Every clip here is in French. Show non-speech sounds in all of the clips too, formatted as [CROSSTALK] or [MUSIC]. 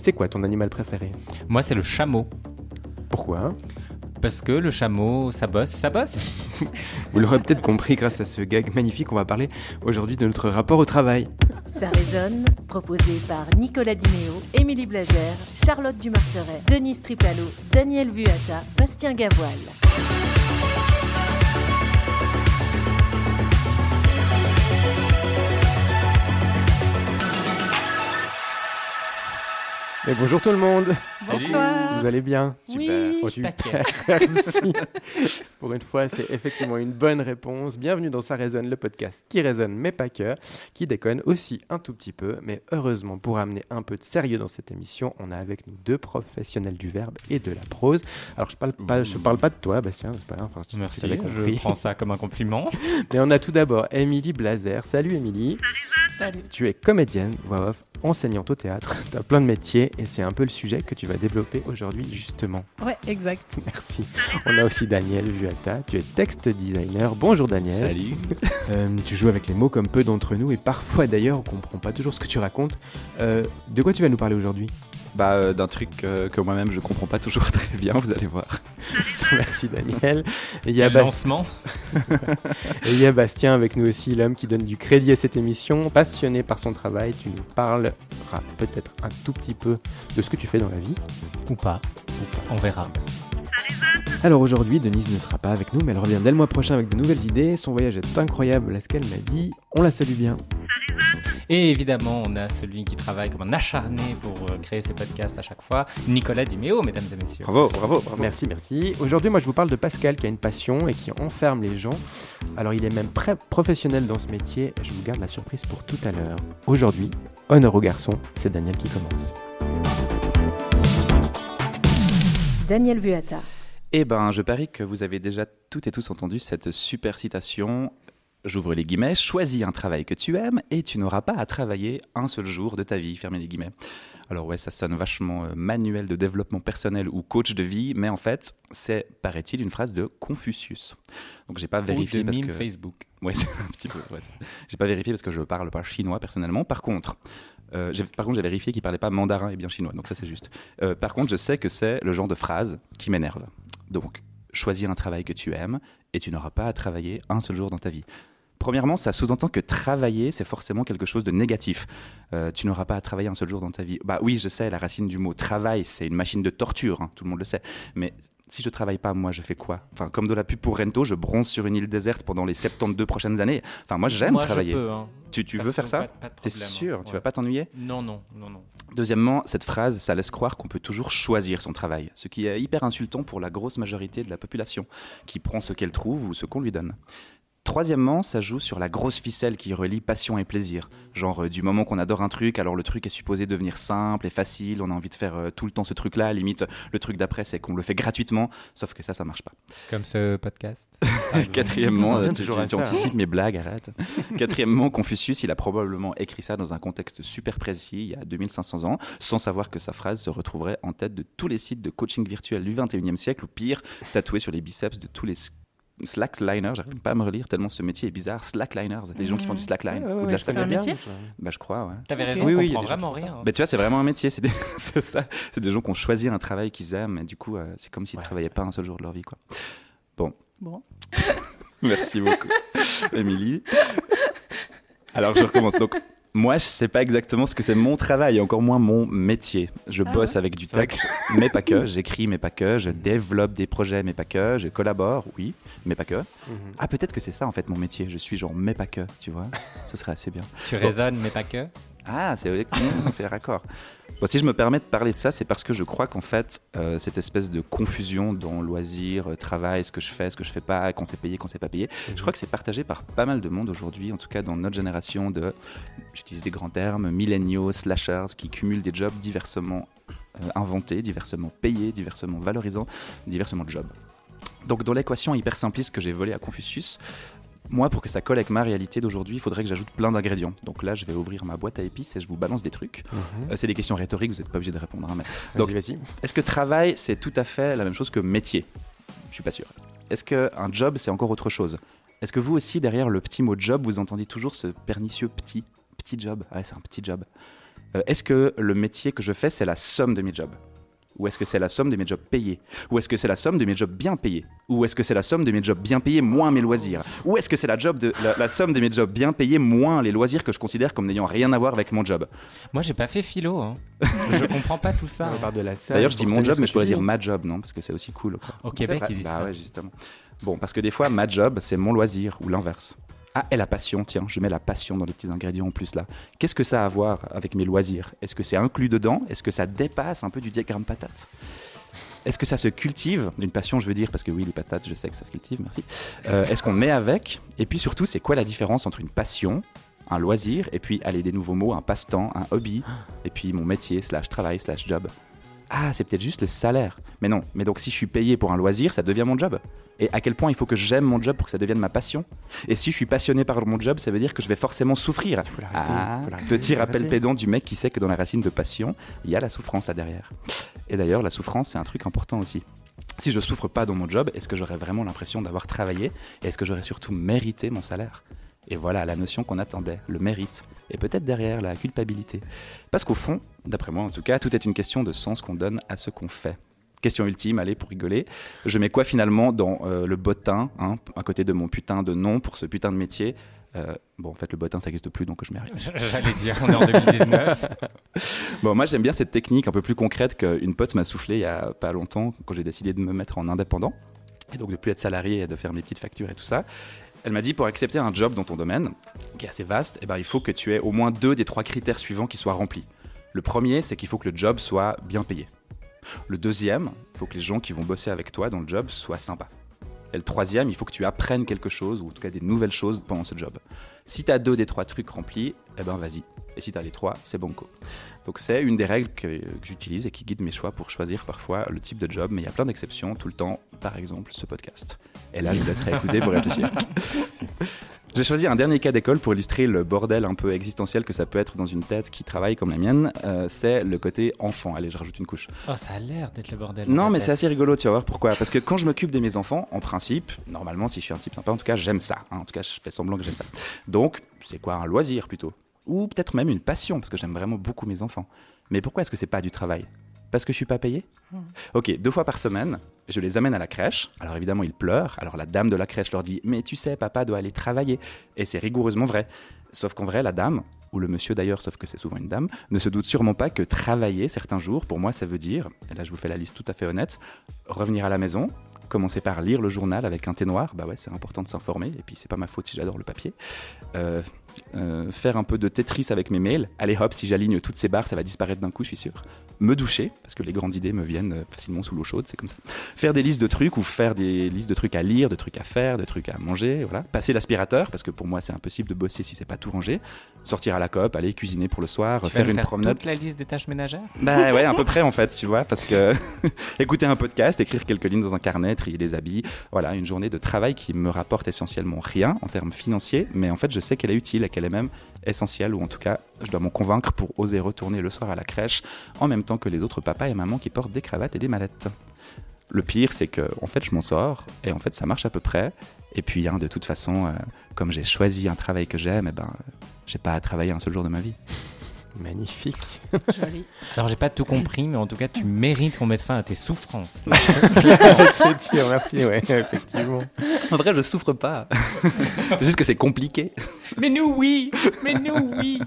c'est quoi ton animal préféré? Moi, c'est le chameau. Pourquoi? Parce que le chameau, ça bosse, ça bosse. [LAUGHS] Vous l'aurez peut-être compris grâce à ce gag magnifique, on va parler aujourd'hui de notre rapport au travail. Ça résonne, proposé par Nicolas Diméo, Émilie Blazer, Charlotte Dumarteret, Denise Triplalo, Daniel Vuata, Bastien Gavoil. Et bonjour tout le monde Bonsoir. Vous allez bien? Super. Oh, Super. [LAUGHS] Merci. Pour une fois, c'est effectivement une bonne réponse. Bienvenue dans Ça résonne, le podcast qui résonne, mais pas que, qui déconne aussi un tout petit peu. Mais heureusement, pour amener un peu de sérieux dans cette émission, on a avec nous deux professionnels du verbe et de la prose. Alors, je parle pas, je parle pas de toi, Bastien, c'est pas grave. Enfin, tu- Merci, je prends ça comme un compliment. [LAUGHS] Mais on a tout d'abord Émilie Blazer. Salut Émilie. Salut. Tu es comédienne, voix off, enseignante au théâtre. Tu as plein de métiers et c'est un peu le sujet que tu vas développer aujourd'hui, justement. Ouais, exact. [LAUGHS] Merci. On a aussi Daniel Vuata. Tu es texte designer. Bonjour Daniel. Salut. [LAUGHS] Euh, tu joues avec les mots comme peu d'entre nous et parfois d'ailleurs on comprend pas toujours ce que tu racontes. Euh, de quoi tu vas nous parler aujourd'hui? Bah, euh, d'un truc euh, que moi-même je comprends pas toujours [LAUGHS] très bien, vous allez voir. [LAUGHS] Merci Daniel. Et il y, a [LAUGHS] et il y a Bastien avec nous aussi, l'homme qui donne du crédit à cette émission. Passionné par son travail, tu nous parleras peut-être un tout petit peu de ce que tu fais dans la vie. Ou pas. On verra. Alors aujourd'hui, Denise ne sera pas avec nous, mais elle revient dès le mois prochain avec de nouvelles idées. Son voyage est incroyable à ce qu'elle m'a dit? On la salue bien. Et évidemment, on a celui qui travaille comme un acharné pour euh, créer ses podcasts à chaque fois, Nicolas Diméo, mesdames et messieurs. Bravo, bravo, bravo. Merci, merci. Aujourd'hui, moi, je vous parle de Pascal qui a une passion et qui enferme les gens. Alors, il est même très professionnel dans ce métier. Je vous garde la surprise pour tout à l'heure. Aujourd'hui, honneur aux garçons, c'est Daniel qui commence. Daniel Vuata. Eh ben, je parie que vous avez déjà toutes et tous entendu cette super citation. J'ouvre les guillemets, choisis un travail que tu aimes et tu n'auras pas à travailler un seul jour de ta vie. Fermez les guillemets. Alors ouais, ça sonne vachement euh, manuel de développement personnel ou coach de vie, mais en fait, c'est, paraît-il, une phrase de Confucius. Donc j'ai pas vérifié Ou parce que... Facebook. Ouais, [LAUGHS] c'est un petit peu. ouais, j'ai pas vérifié parce que je parle pas chinois personnellement. Par contre, euh, j'ai, par contre, j'ai vérifié qu'il parlait pas mandarin et bien chinois, donc ça c'est juste. Euh, par contre, je sais que c'est le genre de phrase qui m'énerve. Donc, choisir un travail que tu aimes et tu n'auras pas à travailler un seul jour dans ta vie. Premièrement, ça sous-entend que travailler, c'est forcément quelque chose de négatif. Euh, tu n'auras pas à travailler un seul jour dans ta vie. Bah oui, je sais, la racine du mot travail, c'est une machine de torture, hein, tout le monde le sait. Mais si je travaille pas, moi, je fais quoi? Enfin, comme de la pub pour Rento, je bronze sur une île déserte pendant les 72 prochaines années. Enfin, moi, j'aime travailler. Je peux, hein. Tu, tu veux faire ça? T'es problème, sûr? Hein. Tu vas pas t'ennuyer? Non, non, non, non. Deuxièmement, cette phrase, ça laisse croire qu'on peut toujours choisir son travail, ce qui est hyper insultant pour la grosse majorité de la population, qui prend ce qu'elle trouve ou ce qu'on lui donne. Troisièmement, ça joue sur la grosse ficelle qui relie passion et plaisir. Genre, euh, du moment qu'on adore un truc, alors le truc est supposé devenir simple et facile, on a envie de faire euh, tout le temps ce truc-là, limite, le truc d'après, c'est qu'on le fait gratuitement, sauf que ça, ça marche pas. Comme ce podcast. [LAUGHS] Quatrièmement, revient euh, tu, toujours anticipes mes blagues, arrête. Quatrièmement, Confucius, il a probablement écrit ça dans un contexte super précis, il y a 2500 ans, sans savoir que sa phrase se retrouverait en tête de tous les sites de coaching virtuel du 21e siècle, ou pire, tatoué sur les biceps de tous les s- slackliners. J'arrive pas à me relire tellement ce métier est bizarre. Slackliners, les gens qui font du slackline ou de la je connais slack. bien. métier Bah, je crois, ouais. T'avais raison, Oui, oui, comprend vraiment rien. hein. Mais tu vois, c'est vraiment un métier, c'est des, [LAUGHS] c'est ça. C'est des gens qui ont choisi un travail qu'ils aiment, et du coup, euh, c'est comme s'ils ne Ouais. travaillaient pas un seul jour de leur vie, quoi. Bon. [LAUGHS] Merci beaucoup, Émilie. Alors, je recommence. Donc, moi, je sais pas exactement ce que c'est mon travail, et encore moins mon métier. Je Ah bosse avec du texte, mais pas que. J'écris, mais pas que. Je développe des projets, mais pas que. Je collabore, oui, mais pas que. Mhm. Ah, peut-être que c'est ça, en fait, mon métier. Je suis genre, mais pas que, tu vois. Ce serait assez bien. Tu raisonnes, mais pas que. Ah, c'est c'est raccord. Bon, si je me permets de parler de ça, c'est parce que je crois qu'en fait, euh, cette espèce de confusion dans loisirs, euh, travail, ce que je fais, ce que je fais pas, quand c'est payé, quand c'est pas payé, je crois que c'est partagé par pas mal de monde aujourd'hui, en tout cas dans notre génération de, j'utilise des grands termes, millennials, slashers, qui cumulent des jobs diversement euh, inventés, diversement payés, diversement valorisants, diversement jobs. Donc dans l'équation hyper simpliste que j'ai volée à Confucius, moi, pour que ça colle avec ma réalité d'aujourd'hui, il faudrait que j'ajoute plein d'ingrédients. Donc là, je vais ouvrir ma boîte à épices et je vous balance des trucs. Mhm. Euh, c'est des questions rhétoriques, vous n'êtes pas obligé de répondre. hein, mais Donc, est-ce que travail, c'est tout à fait la même chose que métier? Je suis pas sûr. Est-ce qu'un job, c'est encore autre chose? Est-ce que vous aussi, derrière le petit mot job, vous entendez toujours ce pernicieux petit Petit job? Ouais, c'est un petit job. Euh, est-ce que le métier que je fais, c'est la somme de mes jobs? Ou est-ce que c'est la somme de mes jobs payés Ou est-ce que c'est la somme de mes jobs bien payés Ou est-ce que c'est la somme de mes jobs bien payés moins mes loisirs Ou est-ce que c'est la, job de, la, la somme de mes jobs bien payés moins les loisirs que je considère comme n'ayant rien à voir avec mon job Moi, j'ai pas fait philo. Hein. [LAUGHS] je comprends pas tout ça. On part de la salle D'ailleurs, je dis mon job, mais je pourrais dire ma job, non Parce que c'est aussi cool. quoi. Au Québec, ils disent bah ça. ouais, justement. Bon, parce que des fois, ma job, c'est mon loisir ou l'inverse. Ah, et la passion, tiens, je mets la passion dans les petits ingrédients en plus là. Qu'est-ce que ça a à voir avec mes loisirs? Est-ce que c'est inclus dedans? Est-ce que ça dépasse un peu du diagramme patate? Est-ce que ça se cultive? D'une passion, je veux dire, parce que oui, les patates, je sais que ça se cultive, merci. Euh, Est-ce qu'on met avec? Et puis surtout, c'est quoi la différence entre une passion, un loisir, et puis, allez, des nouveaux mots, un passe-temps, un hobby, et puis mon métier, slash travail, slash job? Ah, c'est peut-être juste le salaire. Mais non, mais donc si je suis payé pour un loisir, ça devient mon job. Et à quel point il faut que j'aime mon job pour que ça devienne ma passion? Et si je suis passionné par mon job, ça veut dire que je vais forcément souffrir. Faut Ah, faut petit rappel pédant du mec qui sait que dans la racine de passion, il y a la souffrance là derrière. Et d'ailleurs, la souffrance, c'est un truc important aussi. Si je souffre pas dans mon job, est-ce que j'aurais vraiment l'impression d'avoir travaillé? Et est-ce que j'aurais surtout mérité mon salaire? Et voilà la notion qu'on attendait, le mérite. Et peut-être derrière la culpabilité. Parce qu'au fond, d'après moi en tout cas, tout est une question de sens qu'on donne à ce qu'on fait. Question ultime, allez, pour rigoler. Je mets quoi finalement dans euh, le bottin, hein, à côté de mon putain de nom pour ce putain de métier? Euh, Bon, en fait, le bottin, ça n'existe plus, donc je mets [LAUGHS] rien. J'allais dire, on est en 2019. [LAUGHS] Bon, moi j'aime bien cette technique un peu plus concrète qu'une pote m'a soufflé il y a pas longtemps quand j'ai décidé de me mettre en indépendant et donc de plus être salarié et de faire mes petites factures et tout ça. Elle m'a dit pour accepter un job dans ton domaine, qui est assez vaste, eh ben, il faut que tu aies au moins deux des trois critères suivants qui soient remplis. Le premier, c'est qu'il faut que le job soit bien payé. Le deuxième, il faut que les gens qui vont bosser avec toi dans le job soient sympas. Et le troisième, il faut que tu apprennes quelque chose, ou en tout cas des nouvelles choses pendant ce job. Si tu as deux des trois trucs remplis, eh ben vas-y. Et si tu as les trois, c'est banco. Donc c'est une des règles que, que j'utilise et qui guide mes choix pour choisir parfois le type de job, mais il y a plein d'exceptions tout le temps, par exemple ce podcast. Et là, je vous laisserai écouter pour réfléchir. [LAUGHS] J'ai choisi un dernier cas d'école pour illustrer le bordel un peu existentiel que ça peut être dans une tête qui travaille comme la mienne. Euh, c'est le côté enfant. Allez, je rajoute une couche. Oh, ça a l'air d'être le bordel. Non, mais c'est assez rigolo, tu vas voir pourquoi. Parce que quand je m'occupe de mes enfants, en principe, normalement, si je suis un type sympa, en tout cas, j'aime ça. hein. En tout cas, je fais semblant que j'aime ça. Donc, c'est quoi un loisir plutôt? Ou peut-être même une passion, parce que j'aime vraiment beaucoup mes enfants. Mais pourquoi est-ce que c'est pas du travail? Parce que je suis pas payé? Ok, deux fois par semaine, je les amène à la crèche. Alors évidemment, ils pleurent. Alors la dame de la crèche leur dit Mais tu sais, papa doit aller travailler. Et c'est rigoureusement vrai. Sauf qu'en vrai, la dame, ou le monsieur d'ailleurs, sauf que c'est souvent une dame, ne se doute sûrement pas que travailler certains jours, pour moi, ça veut dire, et là je vous fais la liste tout à fait honnête, revenir à la maison, commencer par lire le journal avec un thé noir, bah ouais, c'est important de s'informer, et puis c'est pas ma faute si j'adore le papier. Euh, euh, faire un peu de Tetris avec mes mails, allez hop, si j'aligne toutes ces barres, ça va disparaître d'un coup, je suis sûr. Me doucher, parce que les grandes idées me viennent euh, facilement sous l'eau chaude, c'est comme ça. Faire des listes de trucs ou faire des listes de trucs à lire, de trucs à faire, de trucs à manger, voilà. Passer l'aspirateur, parce que pour moi c'est impossible de bosser si c'est pas tout rangé. Sortir à la coop, aller cuisiner pour le soir, Tu faire une faire promenade. toute la liste des tâches ménagères? Bah ouais, à peu près en fait, tu vois, parce que [LAUGHS] écouter un podcast, écrire quelques lignes dans un carnet, trier des habits, voilà, une journée de travail qui me rapporte essentiellement rien en termes financiers, mais en fait je sais qu'elle est utile et qu'elle est même essentielle, ou en tout cas je dois m'en convaincre pour oser retourner le soir à la crèche en même temps que les autres papas et mamans qui portent des cravates et des mallettes. Le pire, c'est que en fait je m'en sors et en fait ça marche à peu près. Et puis hein, de toute façon, euh, comme j'ai choisi un travail que j'aime, eh ben j'ai pas à travailler un seul jour de ma vie. Magnifique. Joli. [LAUGHS] Alors, j'ai pas tout compris, mais en tout cas, tu mérites qu'on mette fin à tes souffrances. [LAUGHS] Je te dis, merci, ouais, effectivement. En vrai, je souffre pas. [LAUGHS] c'est juste que c'est compliqué. mais nous, oui Mais nous, oui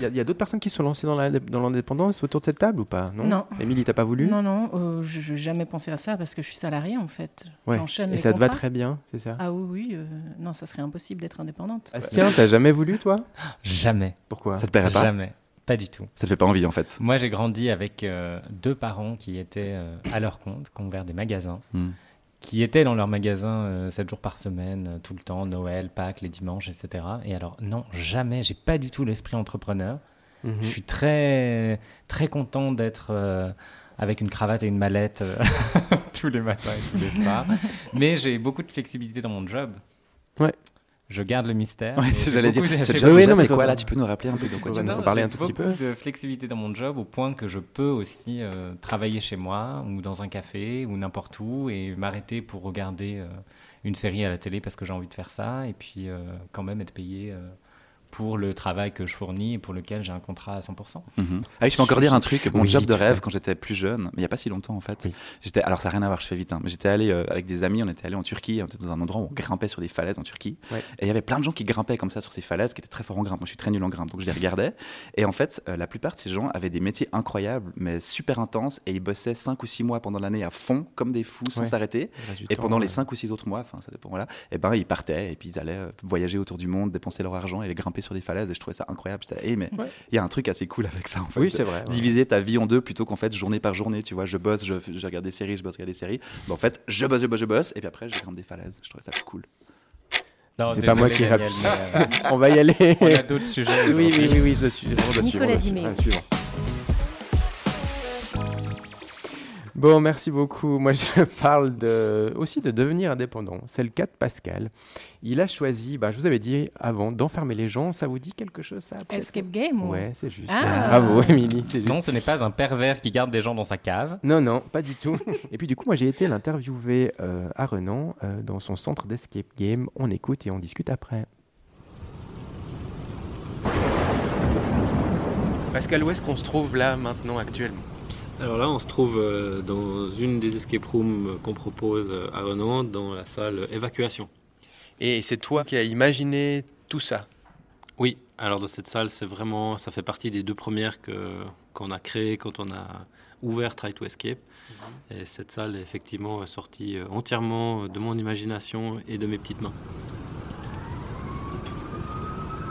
Il y a, d'autres personnes qui sont lancées dans l'indépendance autour de cette table ou pas? Non? Non. Émilie, t'as pas voulu? Non, non, euh, je n'ai jamais pensé à ça parce que je suis salariée en fait. Ouais. J'enchaîne Et les ça te va très bien, c'est ça? Ah oui, oui. euh, non, ça serait impossible d'être indépendante. Bastien, t'as jamais voulu, toi? Jamais. Pourquoi? Ça te plairait pas? Jamais. Pas du tout. Ça te fait pas envie en fait. Moi, j'ai grandi avec euh, deux parents qui étaient euh, à leur compte, qui ont ouvert des magasins, Hmm. qui étaient dans leur magasin 7 jours par semaine, euh, tout le temps, Noël, Pâques, les dimanches, etc. Et alors, non, jamais, j'ai pas du tout l'esprit entrepreneur. Mhm. Je suis très, très content d'être euh, avec une cravate et une mallette euh, [LAUGHS] tous les matins et tous les soirs. [LAUGHS] Mais j'ai beaucoup de flexibilité dans mon job. Ouais. Je garde le mystère. [LAUGHS] Ouais, j'allais dire. Oui, déjà, non, mais quoi là Tu peux nous rappeler un peu de quoi tu nous parler un tout petit peu? de flexibilité dans mon job au point que je peux aussi euh, travailler chez moi ou dans un café ou n'importe où et m'arrêter pour regarder euh, une série à la télé parce que j'ai envie de faire ça et puis euh, quand même être payé pour le travail que je fournis et pour lequel j'ai un contrat à 100%. Mhm. Ah oui, je peux encore dire un truc? Mon Oui, job de rêve quand j'étais plus jeune, mais il n'y a pas si longtemps en fait. Oui. J'étais, alors ça n'a rien à voir, je fais vite. hein, mais j'étais allé euh, avec des amis, on était allé en Turquie, on était dans un endroit où on grimpait sur des falaises en Turquie. Ouais. Et il y avait plein de gens qui grimpaient comme ça sur ces falaises, qui étaient très forts en grimpe. Moi, je suis très nul en grimpe, donc je les regardais. Et en fait, euh, la plupart de ces gens avaient des métiers incroyables, mais super intenses, et ils bossaient 5 ou 6 mois pendant l'année à fond, comme des fous, sans s'arrêter. Et pendant les ouais. 5 ou 6 autres mois, enfin ça dépend, voilà, et ben ils partaient et puis ils allaient euh, voyager autour du monde, dépenser leur argent et aller grimper sur des falaises et je trouvais ça incroyable. J'étais, eh, mais il Ouais. y a un truc assez cool avec ça en fait. Oui, c'est vrai. ouais. Diviser ta vie en deux plutôt qu'en fait journée par journée, tu vois, je bosse, je, je regarde des séries, je bosse, je regarde des séries. Mais en fait, je bosse, je bosse, je bosse, et puis après, je grimpe des falaises. Je trouvais ça cool. Non, C'est pas moi qui mais, euh, [LAUGHS] On va y aller. on a d'autres sujets. Oui, oui, oui, oui, je suis. on Nicolas doit Bon, merci beaucoup. Moi, je [LAUGHS] parle de, aussi de devenir indépendant. C'est le cas de Pascal. Il a choisi, bah, je vous avais dit avant, d'enfermer les gens. Ça vous dit quelque chose, ça Escape game ou- Ouais, c'est juste. Ah. Bravo, [LAUGHS] Émilie. Non, ce n'est pas un pervers qui garde des gens dans sa cave. Non, non, pas du tout. [LAUGHS] et puis du coup, moi j'ai été l'interviewer euh, à Renan euh, dans son centre d'escape game. On écoute et on discute après. Pascal, où est-ce qu'on se trouve là maintenant actuellement? Alors là, on se trouve euh, dans une des escape rooms qu'on propose euh, à Renan, dans la salle évacuation. Et c'est toi qui as imaginé tout ça? Oui, alors dans cette salle, c'est vraiment, ça fait partie des deux premières que qu'on a créées quand on a ouvert Try to Escape. Et cette salle est effectivement sortie euh, entièrement de mon imagination et de mes petites mains.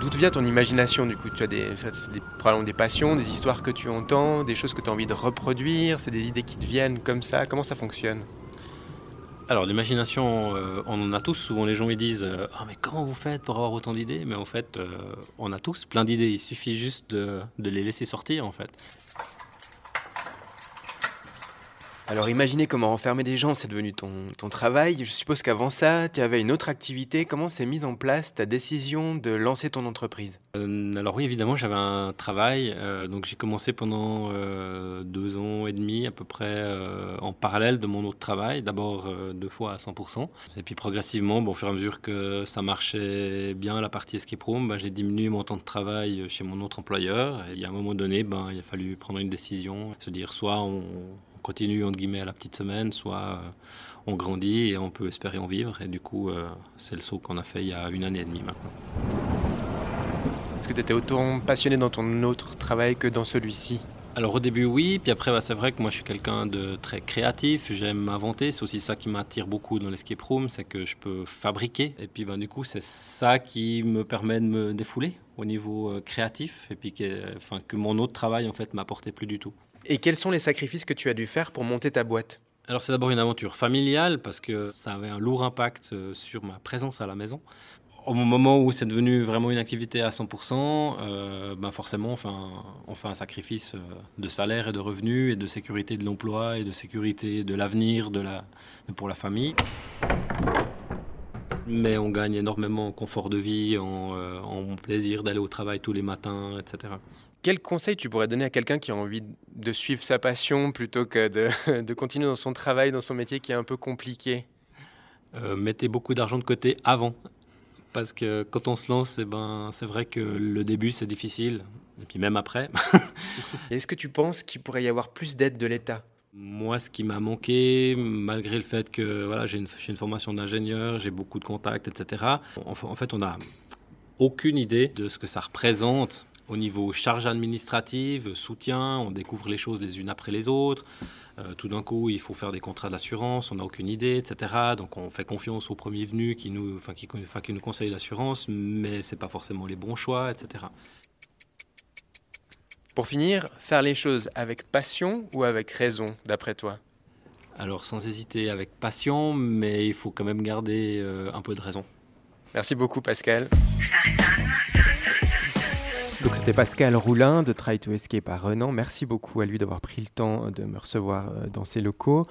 D'où te ton imagination du coup? Tu as des, des, des passions, des histoires que tu entends, des choses que tu as envie de reproduire, c'est des idées qui te viennent comme ça. Comment ça fonctionne? Alors l'imagination, euh, on en a tous. Souvent les gens ils disent euh, ah mais comment vous faites pour avoir autant d'idées? Mais en fait, euh, on a tous plein d'idées. Il suffit juste de, de les laisser sortir en fait. Alors imaginez comment enfermer des gens, c'est devenu ton, ton travail. Je suppose qu'avant ça, tu avais une autre activité. Comment s'est mise en place ta décision de lancer ton entreprise? Euh, alors oui, évidemment, j'avais un travail. euh, donc j'ai commencé pendant euh, deux ans et demi à peu près en parallèle de mon autre travail. D'abord deux fois à 100%. Et puis progressivement, bon, au fur et à mesure que ça marchait bien la partie escape room, ben, j'ai diminué mon temps de travail chez mon autre employeur. Et a un moment donné, ben, il a fallu prendre une décision. Se dire soit on continue entre guillemets à la petite semaine, soit euh, on grandit et on peut espérer en vivre. Et du coup, euh, c'est le saut qu'on a fait il y a une année et demie maintenant. Est-ce que tu étais autant passionné dans ton autre travail que dans celui-ci? Alors au début oui, puis après bah, c'est vrai que moi je suis quelqu'un de très créatif, j'aime inventer, c'est aussi ça qui m'attire beaucoup dans l'escape room, c'est que je peux fabriquer et puis bah, du coup c'est ça qui me permet de me défouler au niveau euh, créatif et puis que, enfin, que mon autre travail en fait m'apportait plus du tout. Et quels sont les sacrifices que tu as dû faire pour monter ta boîte Alors c'est d'abord une aventure familiale parce que ça avait un lourd impact euh, sur ma présence à la maison. Au moment où c'est devenu vraiment une activité à 100%, euh, ben forcément on fait, un, on fait un sacrifice euh, de salaire et de revenus et de sécurité de l'emploi et de sécurité de l'avenir de la, de- pour la famille. Mais on gagne énormément en confort de vie, en, en plaisir d'aller au travail tous les matins, etc. Quel conseil tu pourrais donner à quelqu'un qui a envie de suivre sa passion plutôt que de, [LAUGHS] de continuer dans son travail, dans son métier qui est un peu compliqué? Euh, mettez beaucoup d'argent de côté avant. Parce que quand on se lance, eh ben, c'est vrai que le début, c'est difficile. Et puis même après. [LAUGHS] Est-ce que tu penses qu'il pourrait y avoir plus d'aide de l'État? Moi, ce qui m'a manqué, malgré le fait que voilà, j'ai une, une formation d'ingénieur, j'ai beaucoup de contacts, etc., en, en fait, on n'a aucune idée de ce que ça représente au niveau charge administrative, soutien, on découvre les choses les unes après les autres. Euh, tout d'un coup, il faut faire des contrats d'assurance, on n'a aucune idée, etc. Donc on fait confiance au premier venu qui nous, enfin, qui, enfin, qui nous conseille l'assurance, mais c'est pas forcément les bons choix, etc. Pour finir, faire les choses avec passion ou avec raison, d'après toi? Alors sans hésiter avec passion, mais il faut quand même garder euh, un peu de raison. Merci beaucoup Pascal. Donc c'était Pascal Roulin de Try to Escape à Renan. Merci beaucoup à lui d'avoir pris le temps de me recevoir euh, dans ses locaux.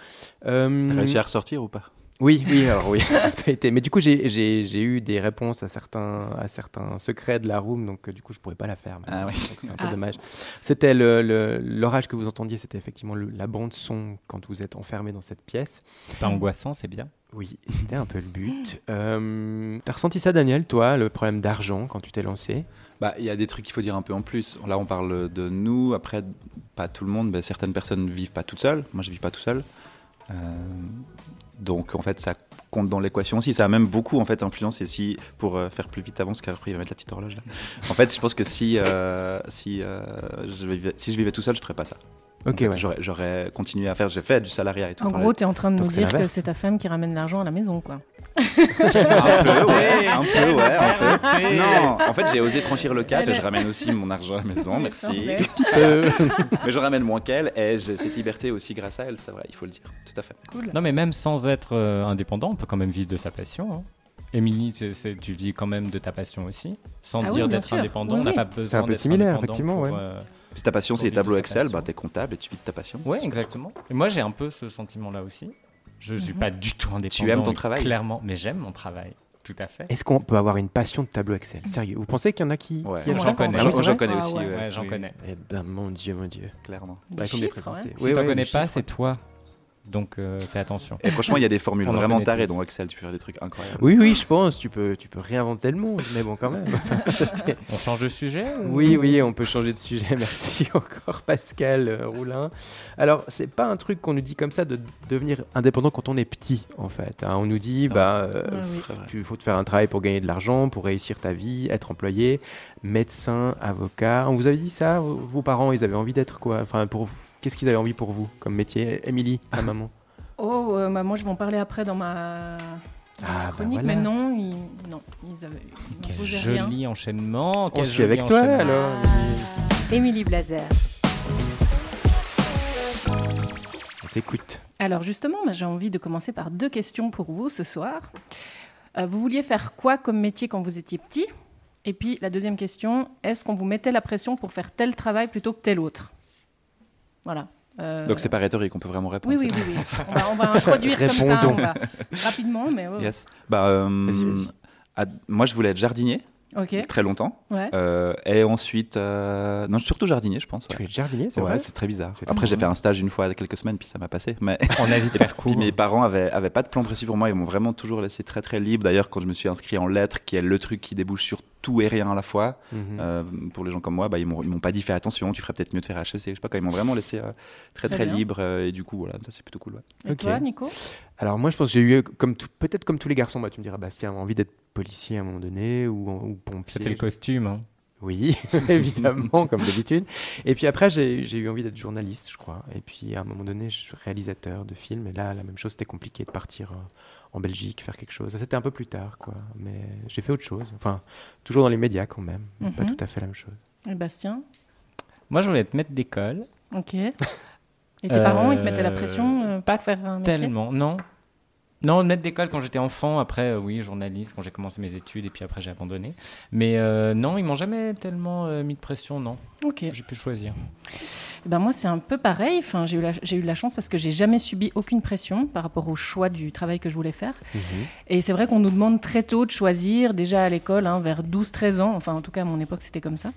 Euh, T'as réussi à ressortir ou pas? Oui, oui, alors oui, [LAUGHS] ça a été. Mais du coup, j'ai- eu des réponses à certains, à certains secrets de la room, donc euh, du coup, je pourrais pas la faire. Ah. Donc, C'est un peu Ah, dommage. C'était le- le- l'orage que vous entendiez, c'était effectivement le- la bande son quand vous êtes enfermé dans cette pièce. C'est pas angoissant, c'est bien. Oui, c'était un peu le but. Euh, T'as ressenti ça, Daniel, toi, le problème d'argent quand tu t'es lancé? Bah, il y a des trucs qu'il faut dire un peu en plus. Là, on parle de nous. Après, pas tout le monde. certaines personnes vivent pas toutes seules. Moi, je vis pas tout seul. Euh, donc, en fait, ça compte dans l'équation aussi. Ça a même beaucoup en fait influencé. Pour euh, faire plus vite avant, parce qu'après il va mettre la petite horloge. Là. En fait, je pense que si euh, si je vivais, si je vivais tout seul, je ferais pas ça. Ok, En fait, ouais. j'aurais- J'aurais continué à faire. J'ai fait du salariat et tout. En Enfin, gros, tu es en train de nous dire que c'est ta femme qui ramène l'argent à la maison, quoi. un peu, ouais, un peu, ouais, un peu. Non, en fait, j'ai osé franchir le cap et je ramène aussi mon argent à la maison. Merci. [LAUGHS] Mais je ramène moins qu'elle et j'ai cette liberté aussi grâce à elle, c'est vrai, il faut le dire. Tout à fait. Cool. Non, mais même sans être euh, indépendant, on peut quand même vivre de sa passion. hein. Émilie, c'est- c'est- tu vis quand même de ta passion aussi, sans Ah dire d'être sûr. indépendant. Oui, on n'a pas besoin C'est un peu d'être similaire, effectivement, pour, ouais. euh, Si ta passion c'est les vivre de tableaux Excel, bah t'es comptable et tu vis de ta passion. Ouais, exactement. Et moi, j'ai un peu ce sentiment-là aussi. Je suis Mhm. pas du tout indépendant. aimes ton travail? Clairement, mais j'aime mon travail. Tout à fait. Est-ce qu'on peut avoir une passion de tableau Excel? Sérieux Vous pensez qu'il y en a qui, Ouais. qui j'en connais. Ah oui, j'en connais Ah aussi. ouais. ouais, Ouais, j'en oui, connais. Eh ben, mon Dieu, mon Dieu. Clairement. Bah, les chiffres. Si Oui, t'en oui, connais les pas, c'est toi. Donc, euh, fais attention. Et franchement, il y a des formules vraiment tarées dans Excel, tu peux faire des trucs incroyables. Oui, oui, je pense. Tu peux, tu peux réinventer le monde, mais bon, quand même. [LAUGHS] On change de sujet ou- Oui, oui, on peut changer de sujet. [LAUGHS] Merci encore, Pascal euh, Roulin. Alors, c'est pas un truc qu'on nous dit comme ça de devenir indépendant quand on est petit, en fait. hein. On nous dit, Ah. bah, euh, oui. Tu faut te faire un travail pour gagner de l'argent, pour réussir ta vie, être employé, médecin, avocat. On vous avait dit ça Vos vos parents, ils avaient envie d'être quoi? Enfin, pour vous, qu'est-ce qu'ils avaient envie pour vous comme métier? Émilie, [LAUGHS] ta maman. Oh, euh, bah, moi je vais en parler après dans ma, dans ma Ah, bah chronique, voilà. mais non, ils, non, ils avaient ils Quel m'imposaient rien. joli enchaînement. On quel suit joli avec toi alors. Émilie Blazer. On t'écoute. Alors justement, bah, j'ai envie de commencer par deux questions pour vous ce soir. Euh, vous vouliez faire quoi comme métier quand vous étiez petit? Et puis la deuxième question, est-ce qu'on vous mettait la pression pour faire tel travail plutôt que tel autre? Voilà. Euh, Donc c'est pas rhétorique, on peut vraiment répondre. Oui, oui, oui. oui. On, va, on va introduire comme ça, Répondons. on va rapidement, mais ouais, Yes. Bah, euh, Vas-y, vas-y. à- moi, je voulais être jardinier très longtemps. Ouais. Euh, et ensuite, euh, non, surtout jardinier, je pense. Tu ouais. voulais être jardinier, c'est Ouais, vrai c'est très bizarre. C'est Après, j'ai fait un stage une fois quelques semaines, puis ça m'a passé. Mais On a vite faire court. Mes parents avaient, avaient pas de plan précis pour moi, ils m'ont vraiment toujours laissé très très libre. D'ailleurs, quand je me suis inscrit en lettres, qui est le truc qui débouche sur tout et rien à la fois, Mhm. euh, pour les gens comme moi, bah, ils m'ont pas dit fais attention, tu ferais peut-être mieux de faire HEC, je sais pas quoi. Ils m'ont vraiment laissé euh, très Très très libre euh, et du coup voilà, ça c'est plutôt cool. ouais. Et Ok. toi, Nico? Alors moi, je pense que j'ai eu, comme tout- peut-être comme tous les garçons, bah, tu me diras, Bastien, envie d'être policier à un moment donné ou, ou pompier. C'était le costume. hein. Oui, [LAUGHS] évidemment, comme d'habitude. Et puis après, j'ai j'ai eu envie d'être journaliste, je crois. Et puis à un moment donné, je suis réalisateur de films. Et là, la même chose, c'était compliqué de partir euh, en Belgique, faire quelque chose. Ça, C'était un peu plus tard, quoi. Mais j'ai fait autre chose. Enfin, toujours dans les médias quand même. Pas Mhm. tout à fait la même chose. Et Bastien? Moi, je voulais être maître d'école. Ok. Et tes parents, ils te mettaient la Euh, pression euh, pas faire un métier? Tellement, non. Non, maître d'école quand j'étais enfant, après, euh, oui, journaliste quand j'ai commencé mes études et puis après j'ai abandonné. Mais euh, non, ils m'ont jamais tellement euh, mis de pression, non. Ok. J'ai pu choisir. Eh Ben moi, c'est un peu pareil. Enfin, j'ai eu, la, j'ai eu de la chance parce que j'ai jamais subi aucune pression par rapport au choix du travail que je voulais faire. Et c'est vrai qu'on nous demande très tôt de choisir, déjà à l'école, hein, vers 12-13 ans. Enfin, en tout cas, à mon époque, c'était comme ça.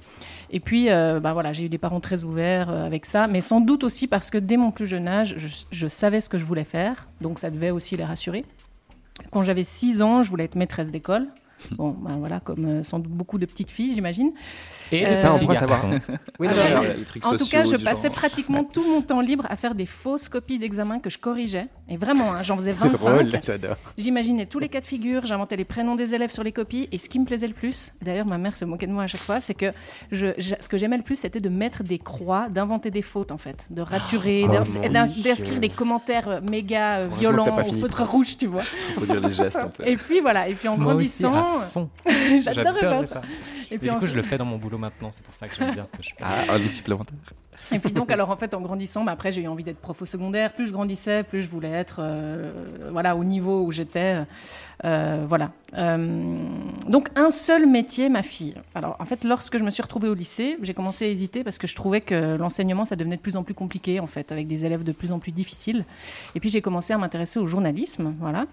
Et puis, euh, bah voilà, j'ai eu des parents très ouverts euh, avec ça, mais sans doute aussi parce que dès mon plus jeune âge, je, je savais ce que je voulais faire. Donc, ça devait aussi les rassurer. Quand j'avais 6 ans, je voulais être maîtresse d'école. [LAUGHS] Bon, ben voilà, comme euh, sans doute beaucoup de petites filles, j'imagine. Et Euh, Ça, on pourra savoir. Oui, non, Alors, mais alors, les trucs En tout cas, je passais genre. pratiquement tout mon temps libre à faire des fausses copies d'examen que je corrigeais. Et vraiment, hein, j'en faisais [LAUGHS] c'est 25. drôle, j'adore. J'imaginais tous les cas de figure, j'inventais les prénoms des élèves sur les copies. Et ce qui me plaisait le plus, d'ailleurs, ma mère se moquait de moi à chaque fois, c'est que je, je- ce que j'aimais le plus, c'était de mettre des croix, d'inventer des fautes, en fait, de raturer, Oh, d'inscrire des commentaires euh, méga euh, violents au feutre rouge, tu vois. [LAUGHS] Faut dire les gestes un peu. [LAUGHS] Et puis voilà, et puis en Moi grandissant, j'adorais faire ça. ça. Et Et puis du en- coup, je le fais dans mon boulot maintenant. C'est pour ça que j'aime bien ce que je fais. Ah, un des supplémentaire. Et puis donc, alors en fait, en grandissant, bah, après j'ai eu envie d'être prof au secondaire. Plus je grandissais, plus je voulais être euh, voilà, au niveau où j'étais. Euh, voilà. Euh, donc un seul métier, ma fille. Alors en fait, lorsque je me suis retrouvée au lycée, j'ai commencé à hésiter parce que je trouvais que l'enseignement, ça devenait de plus en plus compliqué en fait, avec des élèves de plus en plus difficiles. Et puis j'ai commencé à m'intéresser au journalisme. Voilà.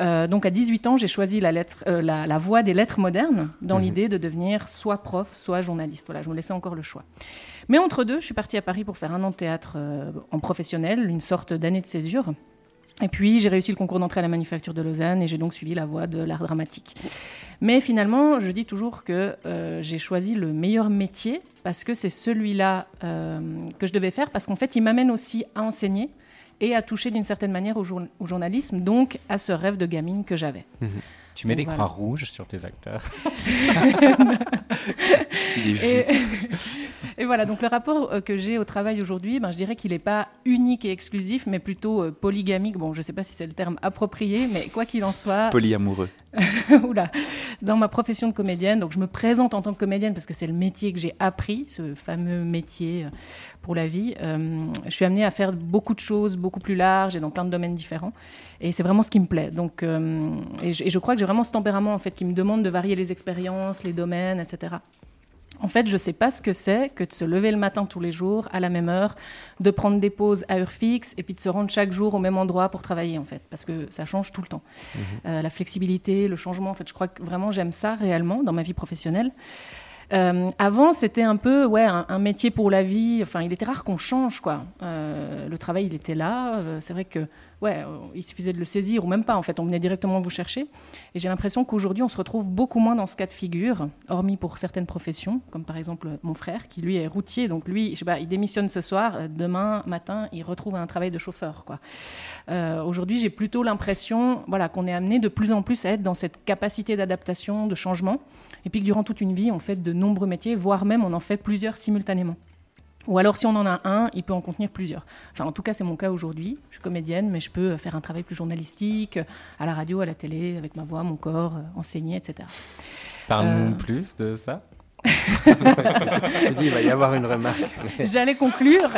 Euh, donc à 18 ans, j'ai choisi la, lettre, la, la, voie des lettres modernes dans mmh. l'idée de devenir soit prof, soit journaliste. Voilà, je me laissais encore le choix. Mais entre deux, je suis partie à Paris pour faire un an de théâtre en professionnel, une sorte d'année de césure. Et puis j'ai réussi le concours d'entrée à la Manufacture de Lausanne et j'ai donc suivi la voie de l'art dramatique. Mais finalement, je dis toujours que euh, j'ai choisi le meilleur métier parce que c'est celui-là euh, que je devais faire parce qu'en fait, il m'amène aussi à enseigner et à toucher d'une certaine manière au, jour au, journalisme, donc à ce rêve de gamine que j'avais. Mmh. Tu mets des voilà. croix rouges sur tes acteurs. [LAUGHS] et, [LAUGHS] et, voilà, donc le rapport euh, que j'ai au travail aujourd'hui, ben, je dirais qu'il n'est pas unique et exclusif, mais plutôt euh, polygamique. Bon, je ne sais pas si c'est le terme approprié, mais quoi qu'il en soit. [LAUGHS] Polyamoureux. Oula. Dans ma profession de comédienne, donc je me présente en tant que comédienne parce que c'est le métier que j'ai appris, ce fameux métier euh, pour la vie. Euh, je suis amenée à faire beaucoup de choses beaucoup plus larges et dans plein de domaines différents. Et c'est vraiment ce qui me plaît. Donc, euh, et, je, et, je, crois que j'ai vraiment ce tempérament en fait qui me demande de varier les expériences, les domaines, etc. En fait, je ne sais pas ce que c'est que de se lever le matin tous les jours à la même heure, de prendre des pauses à heure fixe et puis de se rendre chaque jour au même endroit pour travailler, en fait, parce que ça change tout le temps. Mmh. Euh, la flexibilité, le changement, en fait, je crois que vraiment j'aime ça réellement dans ma vie professionnelle. Euh, avant, c'était un peu ouais, un, métier pour la vie. Enfin, il était rare qu'on change, quoi. Euh, le travail, il était là. Euh, c'est vrai que ouais, il suffisait de le saisir ou même pas. En fait, on venait directement vous chercher. Et j'ai l'impression qu'aujourd'hui, on se retrouve beaucoup moins dans ce cas de figure, hormis pour certaines professions, comme par exemple mon frère, qui lui est routier. Donc lui, je sais il démissionne ce soir. Demain matin, il retrouve un travail de chauffeur, quoi. Aujourd'hui, j'ai plutôt l'impression, voilà, qu'on est amené de plus en plus à être dans cette capacité d'adaptation, de changement et puis que durant toute une vie, on fait de nombreux métiers, voire même on en fait plusieurs simultanément. Ou alors, si on en a un, il peut en contenir plusieurs. Enfin, en tout cas, c'est mon cas aujourd'hui. Je suis comédienne, mais je peux faire un travail plus journalistique, à la radio, à la télé, avec ma voix, mon corps, enseigner, etc. Parle-nous euh... plus de ça. [LAUGHS] je dis, il va y avoir une remarque. J'allais conclure.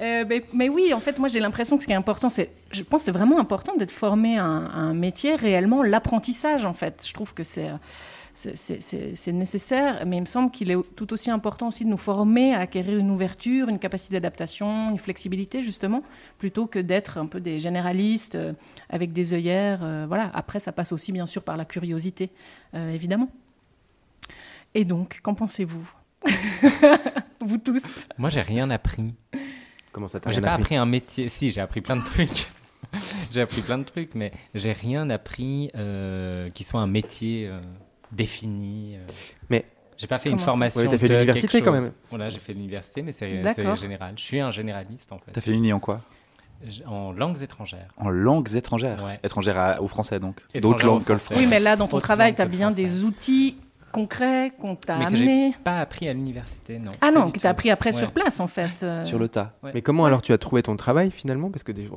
Euh, mais, mais, oui, en fait, moi, j'ai l'impression que ce qui est important, c'est, je pense que c'est vraiment important d'être formé à un, à un métier, réellement l'apprentissage, en fait. Je trouve que c'est c'est nécessaire, mais il me semble qu'il est tout aussi important aussi de nous former à acquérir une ouverture, une capacité d'adaptation, une flexibilité justement, plutôt que d'être un peu des généralistes euh, avec des œillères. Euh, voilà. Après, ça passe aussi bien sûr par la curiosité, euh, évidemment. Et donc, qu'en pensez-vous [LAUGHS] Vous tous Moi, j'ai rien appris. Comment ça t'a J'ai pas appris, un métier. Si, j'ai appris plein de trucs. [LAUGHS] j'ai appris plein de trucs, mais j'ai rien appris euh, qui soit un métier euh, défini. Euh. Mais j'ai pas fait une formation. Ouais, t'as fait l'université quand même. Voilà, j'ai fait l'université, mais c'est général. Je suis un généraliste en fait. T'as fait l'uni en quoi? En langues étrangères. En langues étrangères? Ouais. Étrangères à, au français donc D'autres langues que le français. Oui, mais là, dans ton travail, tu as bien des outils concret qu'on t'a amené que pas appris à l'université, non. Ah non, que tu as appris après ouais. sur place, en fait. Euh... Sur le tas. Ouais. Mais comment alors tu as trouvé ton travail finalement? Parce que des,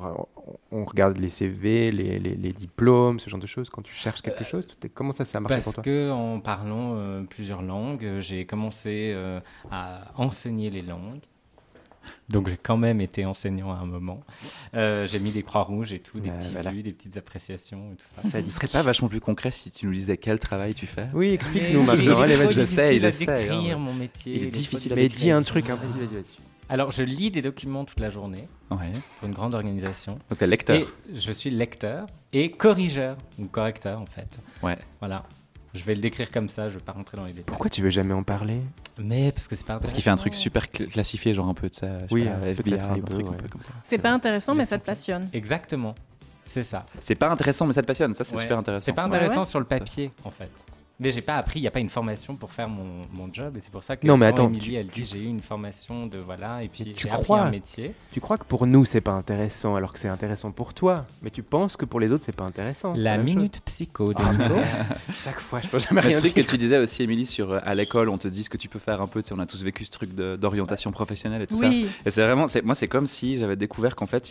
on regarde les CV, les, les, les, diplômes, ce genre de choses. Quand tu cherches quelque euh, chose, comment ça s'est marqué pour toi? Parce que en parlant euh, plusieurs langues, j'ai commencé euh, à enseigner les langues. Donc j'ai quand même été enseignant à un moment. Euh, j'ai mis des croix rouges et tout, des euh, petits voilà. vues, des petites appréciations et tout ça. Ça ne serait pas vachement plus concret si tu nous disais quel travail tu fais Oui, explique-nous maintenant. J'essaie, j'essaie. décrire mon métier. Il est difficile à Mais dis un truc, hein. vas-y, vas-y, vas-y. Alors, je lis des documents toute la journée ouais. pour une grande organisation. Donc, tu es lecteur et Je suis lecteur et corrigeur, ou correcteur en fait. Ouais. Voilà. Je vais le décrire comme ça, je vais pas rentrer dans les détails. Pourquoi tu veux jamais en parler? Mais parce que c'est pas Parce qu'il fait un truc super cl classifié, genre un peu de ça. Oui, pas, FBI, un, ouais. un peu comme ça. C'est pas intéressant, mais ça te passionne. Exactement. C'est ça. C'est pas intéressant, mais ça te passionne. Ça, c'est ouais. super intéressant. C'est pas intéressant ouais, sur le papier, en fait. Mais j'ai pas appris, il n'y a pas une formation pour faire mon, mon job, et c'est pour ça que non, mais attends, Emilie, tu, elle dit j'ai eu une formation de voilà, et puis tu j'ai crois, appris un métier. Tu crois que pour nous c'est pas intéressant, alors que c'est intéressant pour toi, mais tu penses que pour les autres c'est pas intéressant. La, la minute chose. psycho de Nico. [LAUGHS] Chaque fois, je peux jamais rien dire. ce que tu disais aussi, Émilie, sur euh, à l'école, on te dit ce que tu peux faire un peu. Tu sais, on a tous vécu ce truc d'orientation professionnelle et tout oui. ça. Et c'est vraiment, moi, c'est comme si j'avais découvert qu'en fait,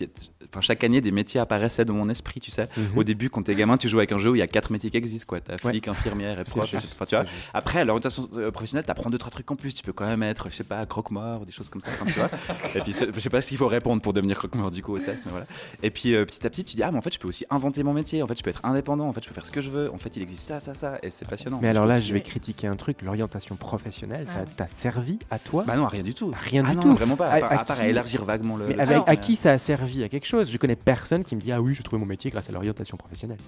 chaque année, des métiers apparaissaient dans mon esprit. Tu sais, Mhm. mm -hmm. au début, quand t'es gamin, tu joues avec un jeu où il y a quatre métiers qui existent. Quoi, t'as flic, ouais. infirmière et prof. Enfin, tu vois. Après, l'orientation euh, professionnelle, t'apprends deux, trois trucs en plus. Tu peux quand même être, je sais pas, croque-mort des choses comme ça, enfin, tu vois. [LAUGHS] Et puis, je sais pas ce qu'il faut répondre pour devenir croque-mort du coup au test, mais voilà. Et puis, euh, petit à petit, tu dis, ah, mais en fait, je peux aussi inventer mon métier. En fait, je peux être indépendant. En fait, je peux faire ce que je veux. En fait, il existe ça, ça, ça. Et c'est passionnant. Mais alors là, je vais critiquer un truc. L'orientation professionnelle, ça Ah t'a servi à toi? Bah non, rien du tout. Rien Ah du tout. vraiment pas. À- À, part- à à à élargir vaguement le. À qui ça a servi à quelque chose? Je connais personne qui me dit ah oui, j'ai trouvé mon métier grâce à l'orientation professionnelle.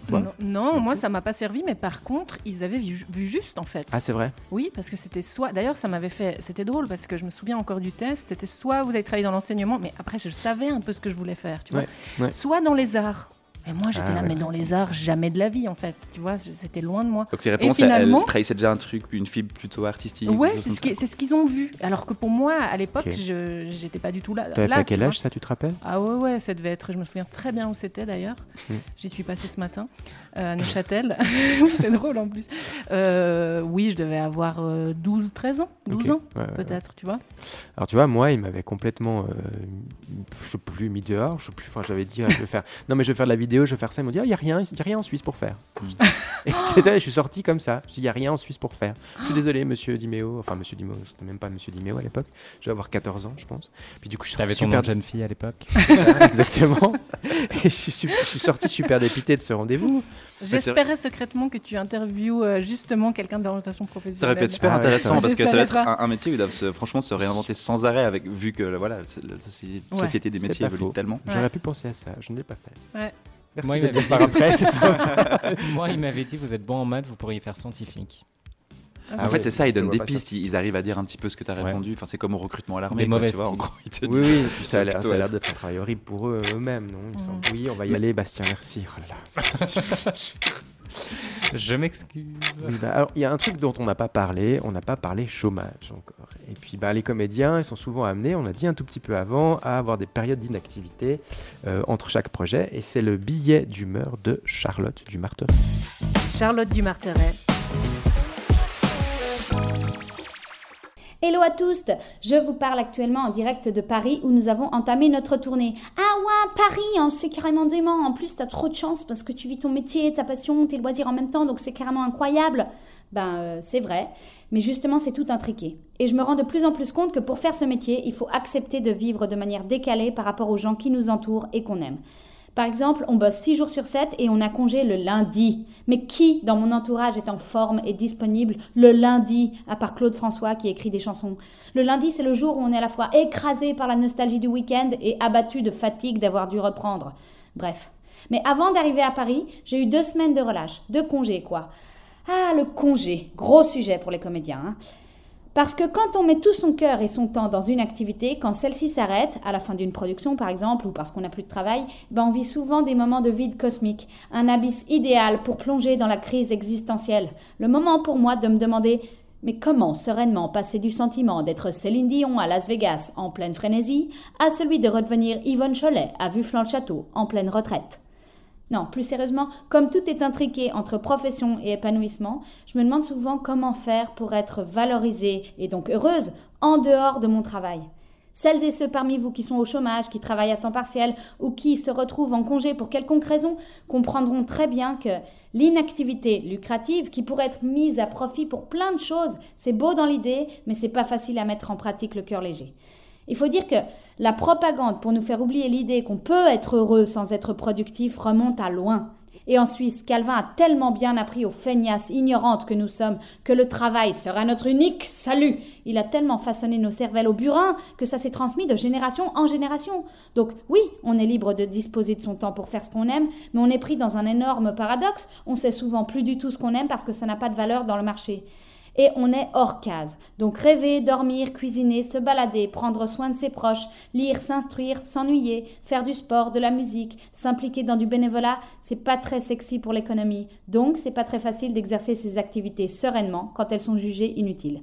Non, moi ça m'a pas servi, mais par contre, ils avaient vu, vu juste en fait. Ah c'est vrai? Oui, parce que c'était soit. D'ailleurs, ça m'avait fait. C'était drôle parce que je me souviens encore du test. C'était soit vous avez travaillé dans l'enseignement, mais après je savais un peu ce que je voulais faire, tu vois. Ouais, ouais. Soit dans les arts. Et moi j'étais Ah là, ouais. mais dans les arts, jamais de la vie en fait. Tu vois, c'était loin de moi. Donc tes réponses, finalement- elle trahissait déjà un truc, une fibre plutôt artistique. Ouais, c'est ce comme qui- c'est ce qu'ils ont vu. Alors que pour moi, à l'époque, je j'étais pas du tout là. T'avais là, fait à quel vois. âge ça, tu te rappelles? Ah ouais, ouais, ça devait être. Je me souviens très bien où c'était d'ailleurs. Hmm. J'y suis passée ce matin, à Neuchâtel. [LAUGHS] oui, c'est drôle en plus. Euh, oui, je devais avoir euh, 12, 13 ans, 12 Ok. ans Ouais, ouais, ouais. peut-être, tu vois. Alors tu vois, moi, il m'avait complètement, euh, je sais plus, mis dehors. Je sais plus. Enfin, j'avais dit, ah, je vais faire. Non, mais je vais faire de la vidéo, je vais faire ça. Ils m'ont dit, il y a rien, y a rien en Suisse pour faire. [LAUGHS] Et c'était, je suis sorti comme ça. Je dis, il y a rien en Suisse pour faire. Je suis désolé, Monsieur Dimeo. Enfin, Monsieur Dimeo, c'était même pas Monsieur Dimeo à l'époque. Je vais avoir 14 ans, je pense. Puis du coup, je suis T'avais sorti ton nom super de jeune fille à l'époque [LAUGHS] Exactement. Et je suis, je suis sorti super dépité de ce rendez-vous. J'espérais secrètement que tu interviewes euh, justement quelqu'un de l'orientation professionnelle. Ça aurait pu être super Ah ouais, intéressant parce que ça va être un, un métier où ils doivent se- franchement se réinventer sans arrêt avec vu que voilà la société, Ouais, société des métiers évolue faux. tellement. Ouais. J'aurais pu penser à ça. Je ne l'ai pas fait. Ouais. Merci Moi, il de après. [LAUGHS] Moi, il m'avait dit vous êtes bon en maths, vous pourriez faire scientifique. Ah en fait, c'est ça, ils je donnent des ça. pistes, ils arrivent à dire un petit peu ce que tu as Ouais. répondu. Enfin, c'est comme au recrutement à l'armée, Des tu vois. En pistes. gros, ils te Oui, puis ça Ça a l'air d'être un travail horrible pour eux eux-mêmes, non Mm. Oui, on va y aller, Bastien, merci. Oh là là. [LAUGHS] Je m'excuse. Oui, bah, alors, il y a un truc dont on n'a pas parlé, on n'a pas parlé chômage encore. Et puis, bah, les comédiens, ils sont souvent amenés, on l'a dit un tout petit peu avant, à avoir des périodes d'inactivité euh, entre chaque projet. Et c'est le billet d'humeur de Charlotte du Marteau. Charlotte Dumarteret. Hello à tous, je vous parle actuellement en direct de Paris où nous avons entamé notre tournée. Ah ouais, Paris, hein, c'est carrément dément. En plus, t'as trop de chance parce que tu vis ton métier, ta passion, tes loisirs en même temps, donc c'est carrément incroyable. Ben, euh, c'est vrai, mais justement, c'est tout intriqué. Et je me rends de plus en plus compte que pour faire ce métier, il faut accepter de vivre de manière décalée par rapport aux gens qui nous entourent et qu'on aime. Par exemple, on bosse 6 jours sur 7 et on a congé le lundi. Mais qui dans mon entourage est en forme et disponible le lundi, à part Claude François qui écrit des chansons? Le lundi, c'est le jour où on est à la fois écrasé par la nostalgie du week-end et abattu de fatigue d'avoir dû reprendre. Bref. Mais avant d'arriver à Paris, j'ai eu deux semaines de relâche, de congé quoi. Ah, le congé, gros sujet pour les comédiens. hein. Parce que quand on met tout son cœur et son temps dans une activité, quand celle-ci s'arrête, à la fin d'une production par exemple, ou parce qu'on n'a plus de travail, ben on vit souvent des moments de vide cosmique, un abysse idéal pour plonger dans la crise existentielle. Le moment pour moi de me demander mais comment sereinement passer du sentiment d'être Céline Dion à Las Vegas en pleine frénésie à celui de redevenir Yvonne Cholet à Vuflan-le-Château en pleine retraite? Non, plus sérieusement, comme tout est intriqué entre profession et épanouissement, je me demande souvent comment faire pour être valorisée et donc heureuse en dehors de mon travail. Celles et ceux parmi vous qui sont au chômage, qui travaillent à temps partiel ou qui se retrouvent en congé pour quelconque raison comprendront très bien que l'inactivité lucrative qui pourrait être mise à profit pour plein de choses, c'est beau dans l'idée, mais c'est pas facile à mettre en pratique le cœur léger. Il faut dire que la propagande pour nous faire oublier l'idée qu'on peut être heureux sans être productif remonte à loin. Et en Suisse, Calvin a tellement bien appris aux feignasses ignorantes que nous sommes que le travail sera notre unique salut. Il a tellement façonné nos cervelles au burin que ça s'est transmis de génération en génération. Donc oui, on est libre de disposer de son temps pour faire ce qu'on aime, mais on est pris dans un énorme paradoxe. On sait souvent plus du tout ce qu'on aime parce que ça n'a pas de valeur dans le marché et on est hors case. Donc rêver, dormir, cuisiner, se balader, prendre soin de ses proches, lire, s'instruire, s'ennuyer, faire du sport, de la musique, s'impliquer dans du bénévolat, c'est pas très sexy pour l'économie. Donc c'est pas très facile d'exercer ces activités sereinement quand elles sont jugées inutiles.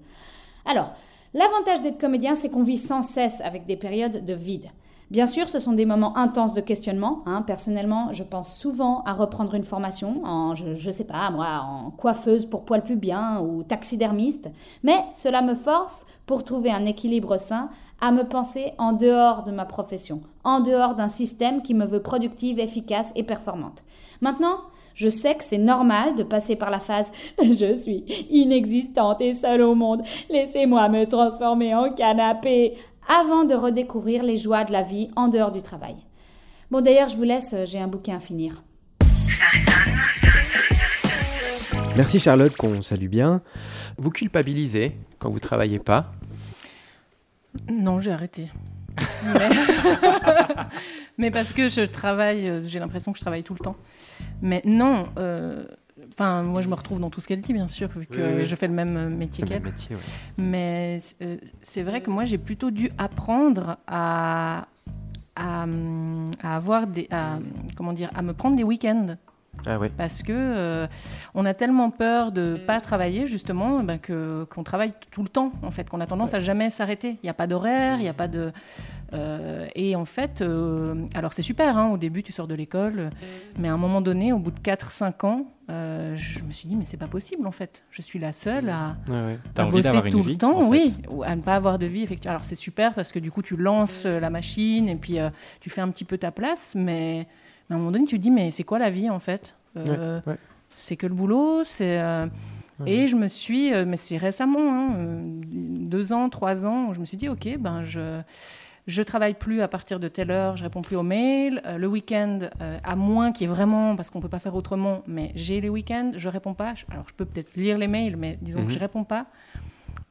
Alors, l'avantage d'être comédien, c'est qu'on vit sans cesse avec des périodes de vide. Bien sûr, ce sont des moments intenses de questionnement. hein. Personnellement, je pense souvent à reprendre une formation en, je, je sais pas, moi, en coiffeuse pour poils pubiens ou taxidermiste. Mais cela me force, pour trouver un équilibre sain, à me penser en dehors de ma profession, en dehors d'un système qui me veut productive, efficace et performante. Maintenant, je sais que c'est normal de passer par la phase [LAUGHS] je suis inexistante et seule au monde, laissez-moi me transformer en canapé avant de redécouvrir les joies de la vie en dehors du travail. Bon d'ailleurs, je vous laisse, j'ai un bouquin à finir. Merci Charlotte, qu'on salue bien. Vous culpabilisez quand vous travaillez pas? Non, j'ai arrêté. [LAUGHS] Mais... [LAUGHS] Mais parce que je travaille, euh, j'ai l'impression que je travaille tout le temps. Mais non, euh, enfin, moi je me retrouve dans tout ce qu'elle dit, bien sûr, vu que Oui, oui. je fais le même euh, métier qu'elle. ouais. Mais euh, c'est vrai que moi j'ai plutôt dû apprendre à, à, à avoir des, à, comment dire, à me prendre des week-ends. Ah ouais. Parce que euh, on a tellement peur de pas travailler justement ben, que qu'on travaille tout le temps en fait, qu'on a tendance à jamais s'arrêter. Il n'y a pas d'horaire, il n'y a pas de euh, et en fait, euh, alors c'est super. hein, au début, tu sors de l'école, mais à un moment donné, au bout de 4-5 ans, euh, je me suis dit mais c'est pas possible en fait. Je suis la seule à, Ouais, ouais. À envie bosser tout vie, le temps, en oui, fait. à ne pas avoir de vie effectivement. Alors c'est super parce que du coup tu lances la machine et puis tu fais un petit peu ta place, mais, mais à un moment donné tu te dis mais c'est quoi la vie en fait? Ouais. C'est que le boulot, c'est et je me suis, mais c'est récemment, hein, deux ans, trois ans, où je me suis dit ok ben je je travaille plus à partir de telle heure, je réponds plus aux mails. Euh, le week-end, euh, à moins qu'il y ait vraiment, parce qu'on peut pas faire autrement, mais j'ai les week-ends, je réponds pas. Alors je peux peut-être lire les mails, mais disons Mhm. que je réponds pas.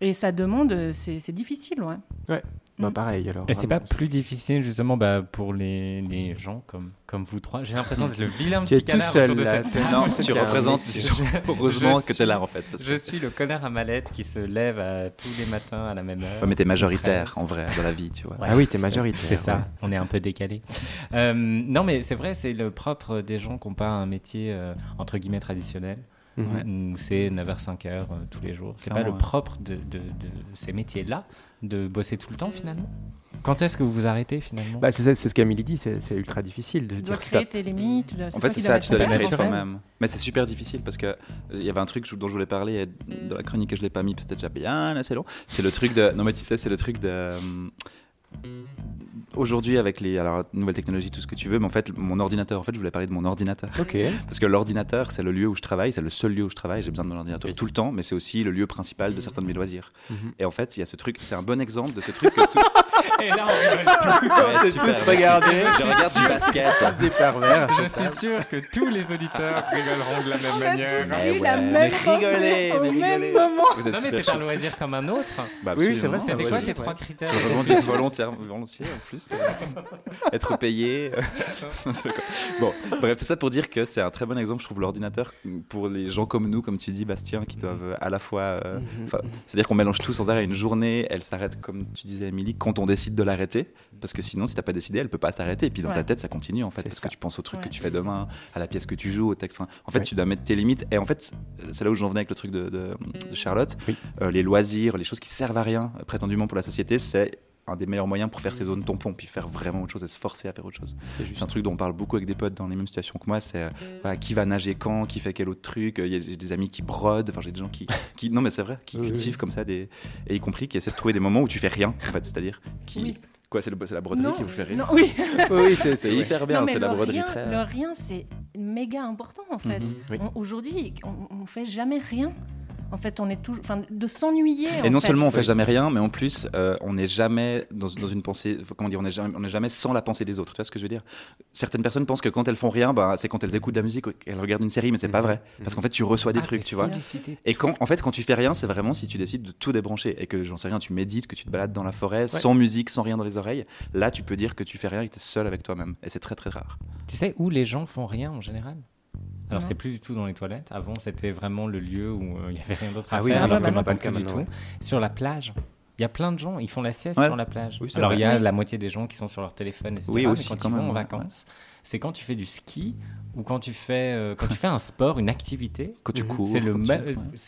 Et ça demande, euh, c'est difficile, ouais. Bah pareil alors. Et c'est pas plus difficile justement bah, pour les, les gens comme, comme vous trois. J'ai l'impression d'être le vilain Tu es petit tout canard seul, autour de là. cette T'es- table. Non, tu représentes gens. je Heureusement que t'es là en fait. Parce que... Je suis le connard à mallette qui se lève à tous les matins à la même heure. Ouais, mais t'es majoritaire en vrai dans la vie, tu vois. Ah oui, t'es majoritaire, C'est ça, ouais. on est un peu décalé. Euh, non, mais c'est vrai, c'est le propre des gens qui n'ont pas un métier euh, entre guillemets traditionnel, Mhm. où c'est 9h-5h euh, tous les jours. C'est pas le ouais. propre de, de- de ces métiers-là, de bosser tout le temps finalement? Quand est-ce que vous vous arrêtez finalement? Bah, c'est ça- c'est ce qu'Amélie dit, c'est ultra difficile de Tu dire dois créer tes limites. tu dois- En fait, c'est ça, tu dois les créer toi-même. Mais c'est super difficile parce que il y avait un truc dont je voulais parler et dans la chronique que je l'ai pas mis parce que c'était déjà bien assez long. C'est le truc de. Non, mais tu sais, c'est le truc de. Aujourd'hui, avec les alors, nouvelles technologies, tout ce que tu veux, mais en fait, mon ordinateur, en fait, je voulais parler de mon ordinateur. Ok. [LAUGHS] Parce que l'ordinateur, c'est le lieu où je travaille, c'est le seul lieu où je travaille. J'ai besoin de mon ordinateur tout le temps, mais c'est aussi le lieu principal de certains de mes loisirs. Mhm. Et en fait, il y a ce truc, c'est un bon exemple de ce truc que tout. [LAUGHS] Et là, on. Ouais, super, tous regardés. Je regarde du basket. Tous des pervers. Je suis sûr que tous les auditeurs rigoleront de la même manière. Mais Oui, la ouais. même rigolez, au mais même moment. Vous êtes Non, mais c'est un loisir comme un autre. Bah, Oui, c'est vrai, C'était quoi tes trois critères Je rebondis [LAUGHS] volontaire, volontiers en plus. Euh, [LAUGHS] être payé. euh, [LAUGHS] bon, bref, tout ça pour dire que c'est un très bon exemple, je trouve, l'ordinateur pour les gens comme nous, comme tu dis, Bastien, qui doivent euh, à la fois. euh, Mhm. C'est-à-dire qu'on mélange tout sans arrêt. Une journée, elle s'arrête, comme tu disais, Émilie, quand on décide de l'arrêter. Parce que sinon, si t'as pas décidé, elle peut pas s'arrêter. Et puis dans ta tête, ça continue en fait. Parce ça. que tu penses au truc Ouais. que tu fais demain, à la pièce que tu joues, au texte. Enfin, en fait, Ouais. tu dois mettre tes limites. Et en fait, c'est là où j'en venais avec le truc de, de- de Charlotte. Oui. Euh, les loisirs, les choses qui servent à rien, prétendument pour la société, c'est un des meilleurs moyens pour faire ces zones tampons, puis faire vraiment autre chose et se forcer à faire autre chose. C'est un truc dont on parle beaucoup avec des potes dans les mêmes situations que moi. C'est euh, voilà, qui va nager quand, qui fait quel autre truc. Euh, Il y a j'ai des amis qui brodent, enfin j'ai des gens qui, qui non mais c'est vrai, qui Oui, oui, cultivent comme ça des et y compris qui essaient de trouver des moments où tu fais rien en fait, c'est-à-dire qui Oui. quoi c'est le- c'est la broderie Non, qui vous fait rire? non, oui. Oui, oui, c'est [LAUGHS] hyper bien, c'est la broderie rien, très. Le rien, c'est méga important en fait. Mhm. Oui. Aujourd'hui, on, on fait jamais rien. En fait, on est toujours, enfin, de s'ennuyer. Et en non fait. seulement on fait jamais rien, mais en plus euh, on n'est jamais dans, dans une pensée. Comment dire On n'est jamais, on n'est jamais sans la pensée des autres. Tu vois ce que je veux dire? Certaines personnes pensent que quand elles font rien, bah, c'est quand elles écoutent de la musique, ou qu'elles regardent une série, mais c'est pas Mhm. vrai. Parce qu'en fait, tu reçois des Ah, trucs, tu vois. sollicité. Et quand, en fait, quand tu fais rien, c'est vraiment si tu décides de tout débrancher et que j'en sais rien, tu médites, que tu te balades dans la forêt, sans musique, sans rien dans les oreilles. Là, tu peux dire que tu fais rien et que tu es seul avec toi-même. Et c'est très très rare. Tu sais où les gens font rien en général? Alors c'est plus du tout dans les toilettes. Avant c'était vraiment le lieu où euh, il y avait rien d'autre à Ah oui, faire. ah alors que maintenant, pas le cas du tout. Sur la plage. Il y a plein de gens, ils font la sieste Ouais. sur la plage. Oui, Alors il y a Oui. la moitié des gens qui sont sur leur téléphone, etc. Oui, mais aussi, quand quand ils même, vont en ouais, vacances, c'est quand tu fais du ski ou quand tu fais euh, quand tu fais un sport, une activité. [LAUGHS] Quand tu Mhm. cours. C'est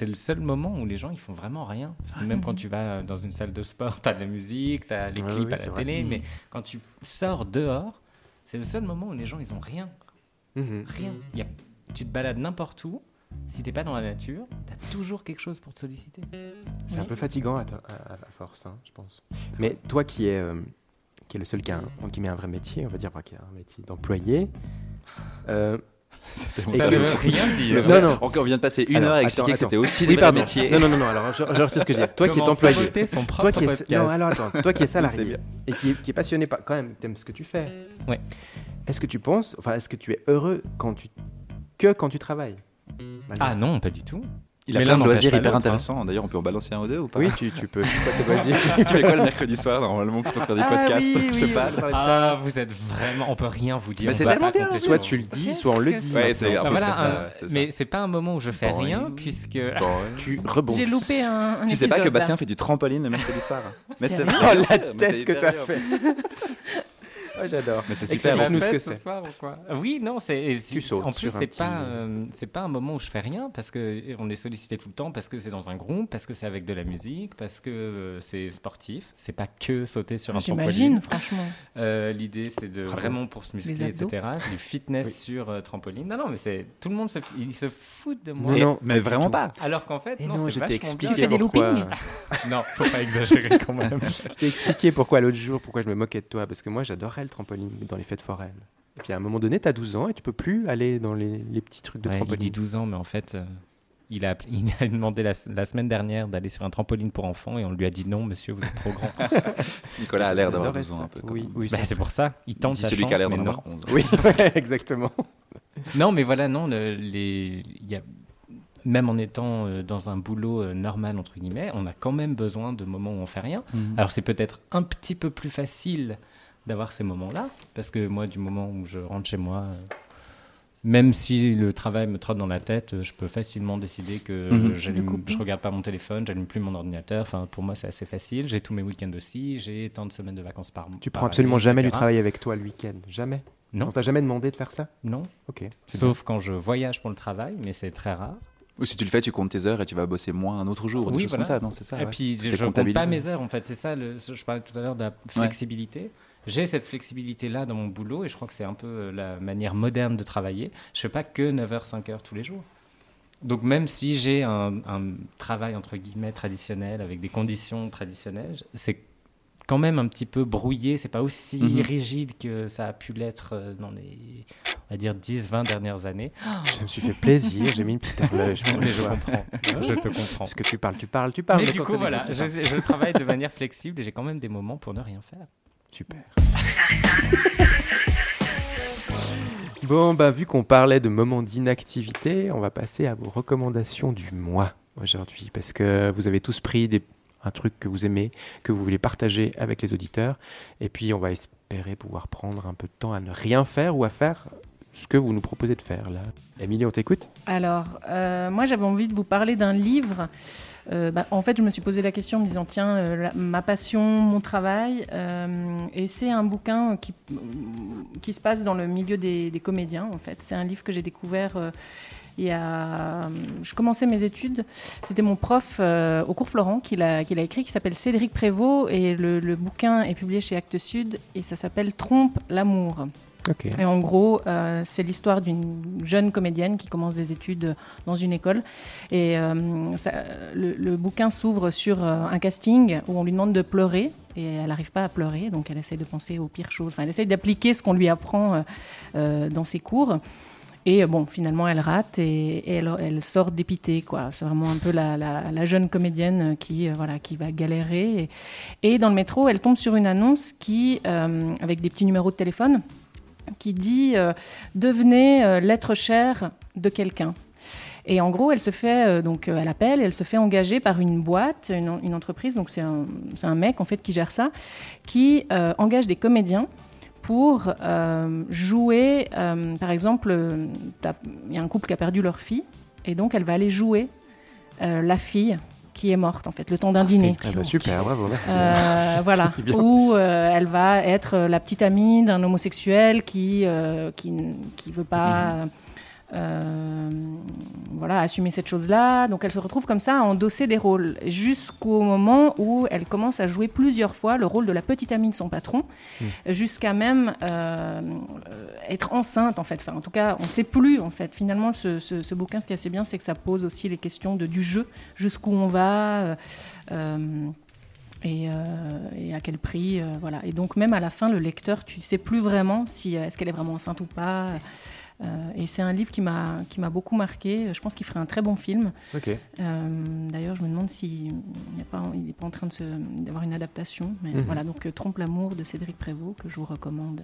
le, tu- seul moment où les gens ils font vraiment rien. Parce que même quand tu vas dans une salle de sport, tu as de la musique, tu as les Ouais, clips oui, à la vrai. télé, Mhm. mais quand tu sors dehors, c'est le seul moment où les gens ils ont rien. Mhm. Rien. Il y a- tu te balades n'importe où, si t'es pas dans la nature, tu as toujours quelque chose pour te solliciter. C'est un peu fatigant à, to- à- à force, hein, je pense. Mais toi qui es, euh, qui est le seul qui, a un, qui met un vrai métier, on va dire, enfin, qui a un métier d'employé. [LAUGHS] euh, Et Ça que- ne veut rien dire. Non, non. Encore, on vient de passer une Alors, heure à attends, expliquer que attends. c'était aussi Oui, des pardon. métiers. Non, non, non, non, alors je, je sais ce que je dis. Toi qui es employé, son toi qui es, podcast. non, alors attends, toi qui es [LAUGHS] salarié et qui est, qui est passionné par, quand même, t'aimes ce que tu fais. Ouais. Est-ce que tu penses, enfin, est-ce que tu es heureux quand tu, que quand tu travailles malgré Ah ça non, pas du tout. Il a Mais plein de loisirs hyper hein. intéressants. D'ailleurs, on peut en balancer un ou deux ou pas Oui, tu, tu peux. [LAUGHS] Quoi tes loisirs [LAUGHS] Tu fais quoi le mercredi soir normalement plutôt que faire des Ah podcasts oui, [LAUGHS] Je sais oui, pas. Ah, vous êtes vraiment. On peut rien vous dire. Mais c'est va tellement pas bien. Soit tu le dis, soit on le dit. Ouais, c'est Bah voilà, ça, un- c'est ça. mais c'est pas un moment où je fais Bon, rien, oui. puisque. Bon. Tu rebondis. J'ai loupé un, un Tu sais pas que Bastien fait du trampoline le mercredi soir Mais c'est vrai. Oh, la tête que t'as fait. Ah, J'adore. Mais c'est super. Explique-nous ce que c'est. soir ou quoi? Oui, non, c'est. Tu En plus, c'est pas, euh, c'est pas un moment où je fais rien parce que on est sollicité tout le temps, parce que c'est dans un groupe, parce que c'est avec de la musique, parce que euh, c'est sportif. C'est pas que sauter sur un J'imagine, trampoline. franchement. [LAUGHS] Euh, L'idée, c'est de Bravo. vraiment pour se muscler, etc. C'est du fitness Oui. sur euh, trampoline. Non, non, mais c'est tout le monde se, f- il se fout de moi. non, Mais vraiment pas. Alors qu'en fait, Et non, non, c'est je t'ai expliqué fais des loopings [LAUGHS] Non, faut pas exagérer quand même. [LAUGHS] Je t'ai expliqué pourquoi l'autre jour, pourquoi je me moquais de toi. Parce que moi, j'adorais le trampoline dans les fêtes foraines. Et puis à un moment donné, t'as 12 ans et tu peux plus aller dans les, les petits trucs de Ouais, il trampoline. dit 12 ans, mais en fait, euh, il, a, [LAUGHS] il a demandé la, la semaine dernière d'aller sur un trampoline pour enfants et on lui a dit non, monsieur, vous êtes trop grand. [LAUGHS] Nicolas a l'air d'avoir J'adorais 12 ans ça. un peu. Oui, oui. Bah, c'est pour ça, il tente Dit celui chance, qui a l'air mais d'en non. avoir 11. Oui, [LAUGHS] ouais, exactement. Non, mais voilà, non, le- les, il y a, même en étant euh, dans un boulot euh, normal, entre guillemets, on a quand même besoin de moments où on fait rien. Mhm. Alors c'est peut-être un petit peu plus facile d'avoir ces moments-là, parce que moi, du moment où je rentre chez moi, euh, même si le travail me trotte dans la tête, euh, je peux facilement décider que couper. je regarde pas mon téléphone, j'allume plus mon ordinateur. Enfin, pour moi, c'est assez facile. J'ai tous mes week-ends aussi, j'ai tant de semaines de vacances par mois. Tu prends absolument jamais du travail avec toi le week-end? Jamais? Non. On t'a jamais demandé de faire ça? Non, Ok. sauf quand je voyage pour le travail, mais c'est très rare. Ou si tu le fais, tu comptes tes heures et tu vas bosser moins un autre jour. Des Oui, choses voilà. comme ça, non C'est ça. Et ouais. puis, je ne compte pas mes heures, en fait. C'est ça, le, je parlais tout à l'heure de la flexibilité. J'ai cette flexibilité-là dans mon boulot et je crois que c'est un peu euh, la manière moderne de travailler. Je ne fais pas que 9h, 5h tous les jours. Donc, même si j'ai un, un travail, entre guillemets, traditionnel, avec des conditions traditionnelles, c'est quand même un petit peu brouillé. C'est pas aussi Mhm. rigide que ça a pu l'être euh, dans les, on va dire, 10, 20 dernières années. Je me suis fait plaisir, j'ai mis une petite horloge. [LAUGHS] Mais je comprends. je te comprends. Parce que tu parles, tu parles, tu parles. Mais du coup, voilà, je travaille de manière flexible et j'ai quand même des moments pour ne rien faire. Super. [LAUGHS] Bon, bah, vu qu'on parlait de moments d'inactivité, on va passer à vos recommandations du mois aujourd'hui. Parce que vous avez tous pris des, un truc que vous aimez, que vous voulez partager avec les auditeurs. Et puis, on va espérer pouvoir prendre un peu de temps à ne rien faire ou à faire ce que vous nous proposez de faire. là. Émilie, on t'écoute? Alors, euh, moi, j'avais envie de vous parler d'un livre. Euh, bah, en fait, je me suis posé la question en me disant tiens, euh, ma passion, mon travail. euh, et c'est un bouquin qui, se passe dans le milieu des, comédiens, en fait. C'est un livre que j'ai découvert. je commençais mes études, c'était mon prof au cours Florent qui l'a qui l'a écrit, qui s'appelle Cédric Prévost, et le, le bouquin est publié chez Actes Sud, et ça s'appelle Trompe l'amour. Et en gros, euh, c'est l'histoire d'une jeune comédienne qui commence des études dans une école. Et euh, le, bouquin s'ouvre sur euh, un casting où on lui demande de pleurer. Et elle n'arrive pas à pleurer, donc elle essaie de penser aux pires choses. Elle essaie d'appliquer ce qu'on lui apprend dans ses cours. Et bon, finalement, elle rate et, elle, sort dépitée. C'est vraiment un peu la, jeune comédienne qui, voilà, qui va galérer. Et, dans le métro, elle tombe sur une annonce qui, avec des petits numéros de téléphone, qui dit euh, devenez euh, l'être cher de quelqu'un. Et en gros, elle se fait euh, donc elle appelle, elle se fait engager par une boîte, une, entreprise. Donc c'est un, mec en fait qui gère ça, qui engage des comédiens pour jouer. par exemple, il y a un couple qui a perdu leur fille, et donc elle va aller jouer la fille qui est morte, en fait, le temps d'un dîner. Ah bah super, bravo, merci. Euh, [LAUGHS] voilà, où euh, elle va être la petite amie d'un homosexuel qui euh, qui qui veut pas euh, voilà assumer cette chose-là. Donc elle se retrouve comme ça à endosser des rôles jusqu'au moment où elle commence à jouer plusieurs fois le rôle de la petite amie de son patron, jusqu'à même euh, euh, être enceinte en fait. Enfin, en tout cas, on ne sait plus en fait. Finalement, ce, ce- ce bouquin, ce qui est assez bien, c'est que ça pose aussi les questions de, du jeu, jusqu'où on va. euh, euh, et, euh, et à quel prix, euh, voilà. Et donc même à la fin, le lecteur, tu sais plus vraiment si euh, est-ce qu'elle est vraiment enceinte ou pas. Euh, et c'est un livre qui m'a qui m'a beaucoup marqué. Je pense qu'il ferait un très bon film. Euh, D'ailleurs, je me demande s'il n'est pas, il en train d'avoir une adaptation. Mais Mhm. voilà, donc euh, Trompe l'amour de Cédric Prévost que je vous recommande.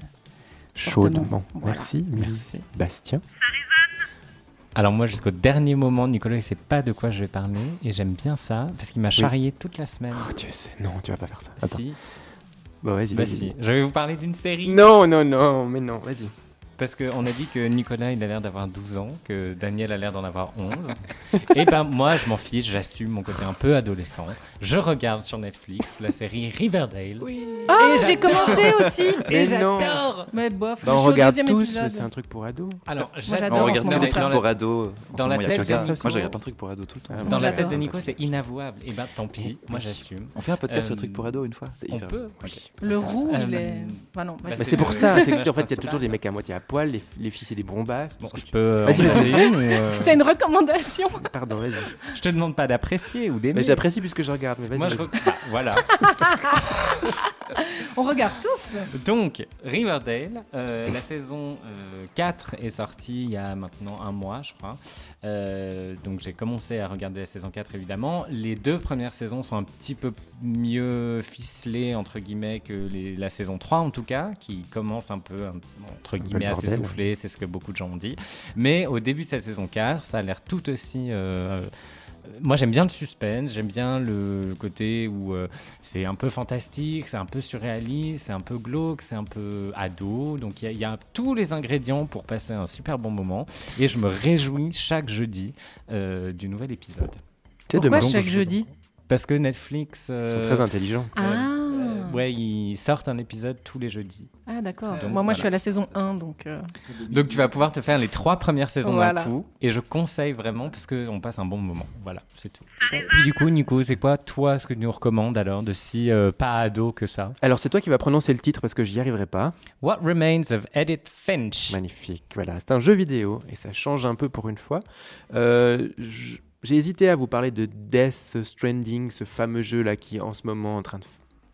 Chaudement. Fortement. Merci. Merci. Bastien. Alors moi, jusqu'au dernier moment, Nicolas ne sait pas de quoi je vais parler et j'aime bien ça parce qu'il m'a charrié toute la semaine. Oh, Dieu sait. Non, tu vas pas faire ça. Attends. si, Bon, vas-y, bah vas-y. si. Je vais vous parler d'une série. Non, non, non, mais non, vas-y. Parce qu'on a dit que Nicolas, il a l'air d'avoir 12 ans, que Daniel a l'air d'en avoir 11. [LAUGHS] et ben moi, je m'en fiche, j'assume mon côté un peu adolescent. Je regarde sur Netflix la série Riverdale. Ah, Et j'ai commencé aussi. [LAUGHS] Et Mais non. j'adore Mais bof, Bah, on regarde tous, épisode. mais c'est un truc pour ados. Alors, j'adore On regarde que moment des trucs pour ados. Dans la tête de Moi, Nico. je regarde plein de trucs pour ados tout le temps. Ah, Dans la tête de Nico, c'est inavouable. Et ben tant pis, moi j'assume. On fait un podcast sur Euh, les trucs pour ados une fois. C'est On hyper. peut. Le roux, il Euh, est. Non, vas-y. Mais c'est pour le- ça, c'est le qu'en fait, il y a [LAUGHS] toujours des mecs à moitié à poil, les, les filles, c'est des bombasses. Bon, je peux. Vas-y, en vas-y. ou, euh, [LAUGHS] C'est une recommandation. [LAUGHS] Pardon, vas-y. Je te demande pas d'apprécier ou d'aimer. Mais j'apprécie puisque je regarde, mais vas-y. Moi, je. vas-y. re- Bah, voilà. [LAUGHS] On regarde tous. Donc, Riverdale, euh, la saison euh, 4 est sortie il y a maintenant un mois, je crois. Euh, donc, j'ai commencé à regarder la saison 4, évidemment. Les deux premières saisons sont un petit peu mieux ficelées, entre guillemets, que les- la saison 3, en tout cas, qui commence un peu, entre guillemets, le à bordel. s'essouffler. C'est ce que beaucoup de gens ont dit. Mais au début de cette saison 4, ça a l'air tout aussi. euh, moi, j'aime bien le suspense, j'aime bien le côté où euh, c'est un peu fantastique, c'est un peu surréaliste, c'est un peu glauque, c'est un peu ado. Donc, il y a- il y, a tous les ingrédients pour passer un super bon moment. Et je me réjouis chaque jeudi euh, du nouvel épisode. Pourquoi chaque jeudi? Parce que Netflix. Ils euh, sont très intelligents. euh, Ah. Euh, ouais, ils sortent un épisode tous les jeudis. Ah, d'accord. Donc, Moi, moi, je suis à la saison 1, donc. euh, Donc, tu vas pouvoir te faire les trois premières saisons Voilà. d'un coup. Et je conseille vraiment parce qu'on passe un bon moment. Voilà, c'est tout. Et du coup, Nico, c'est quoi, toi, ce que tu nous recommandes alors de si euh, pas ado que ça? Alors, c'est toi qui vas prononcer le titre parce que j'y arriverai pas. What Remains of Edith Finch Magnifique. Voilà, c'est un jeu vidéo et ça change un peu pour une fois. Euh, J'ai hésité à vous parler de Death Stranding, ce fameux jeu là qui est en ce moment en train de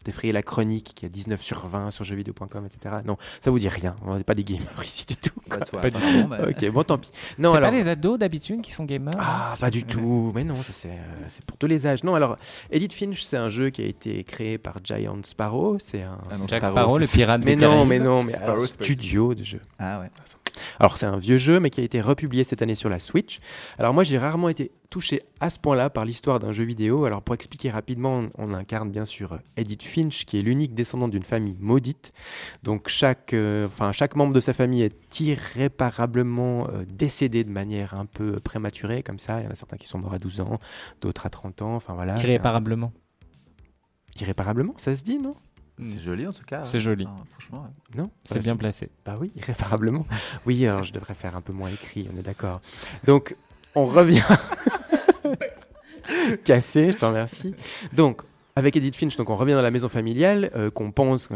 d'effrayer la chronique, qui a 19 sur 20 sur jeuxvideo.com, etc. Non, ça vous dit rien. On n'est pas des gamers [LAUGHS] ici du tout. quoi. Pas toi, Pas du [LAUGHS] Ok, bon, tant pis. Non, C'est alors. pas les ados d'habitude qui sont gamers Ah, pas du tout. Mais non, ça c'est euh, c'est pour tous les âges. Non, alors, Edith Finch, c'est un jeu qui a été créé par Giant Sparrow. C'est un. Ah non, Jack Sparrow. Sparrow, le pirate mais des non, Caraïbes. mais non, mais alors, studio de jeu. Ah ouais. Alors c'est un vieux jeu mais qui a été republié cette année sur la Switch. Alors moi j'ai rarement été touché à ce point-là par l'histoire d'un jeu vidéo. Alors pour expliquer rapidement, on, incarne bien sûr Edith Finch qui est l'unique descendant d'une famille maudite. Donc chaque, euh, enfin, chaque membre de sa famille est irréparablement euh, décédé de manière un peu prématurée comme ça. Il y en a certains qui sont morts à 12 ans, d'autres à 30 ans. Enfin voilà. Irréparablement. un- Irréparablement, ça se dit non? C'est joli en tout cas. C'est joli. Ah, franchement. ouais. Non C'est bien placé. Bah oui, [LAUGHS] irréparablement. Oui, alors je devrais faire un peu moins écrit, on est d'accord. Donc, on revient. [LAUGHS] Cassé, je t'en remercie. Donc, avec Edith Finch, donc on revient dans la maison familiale, euh, qu'on pense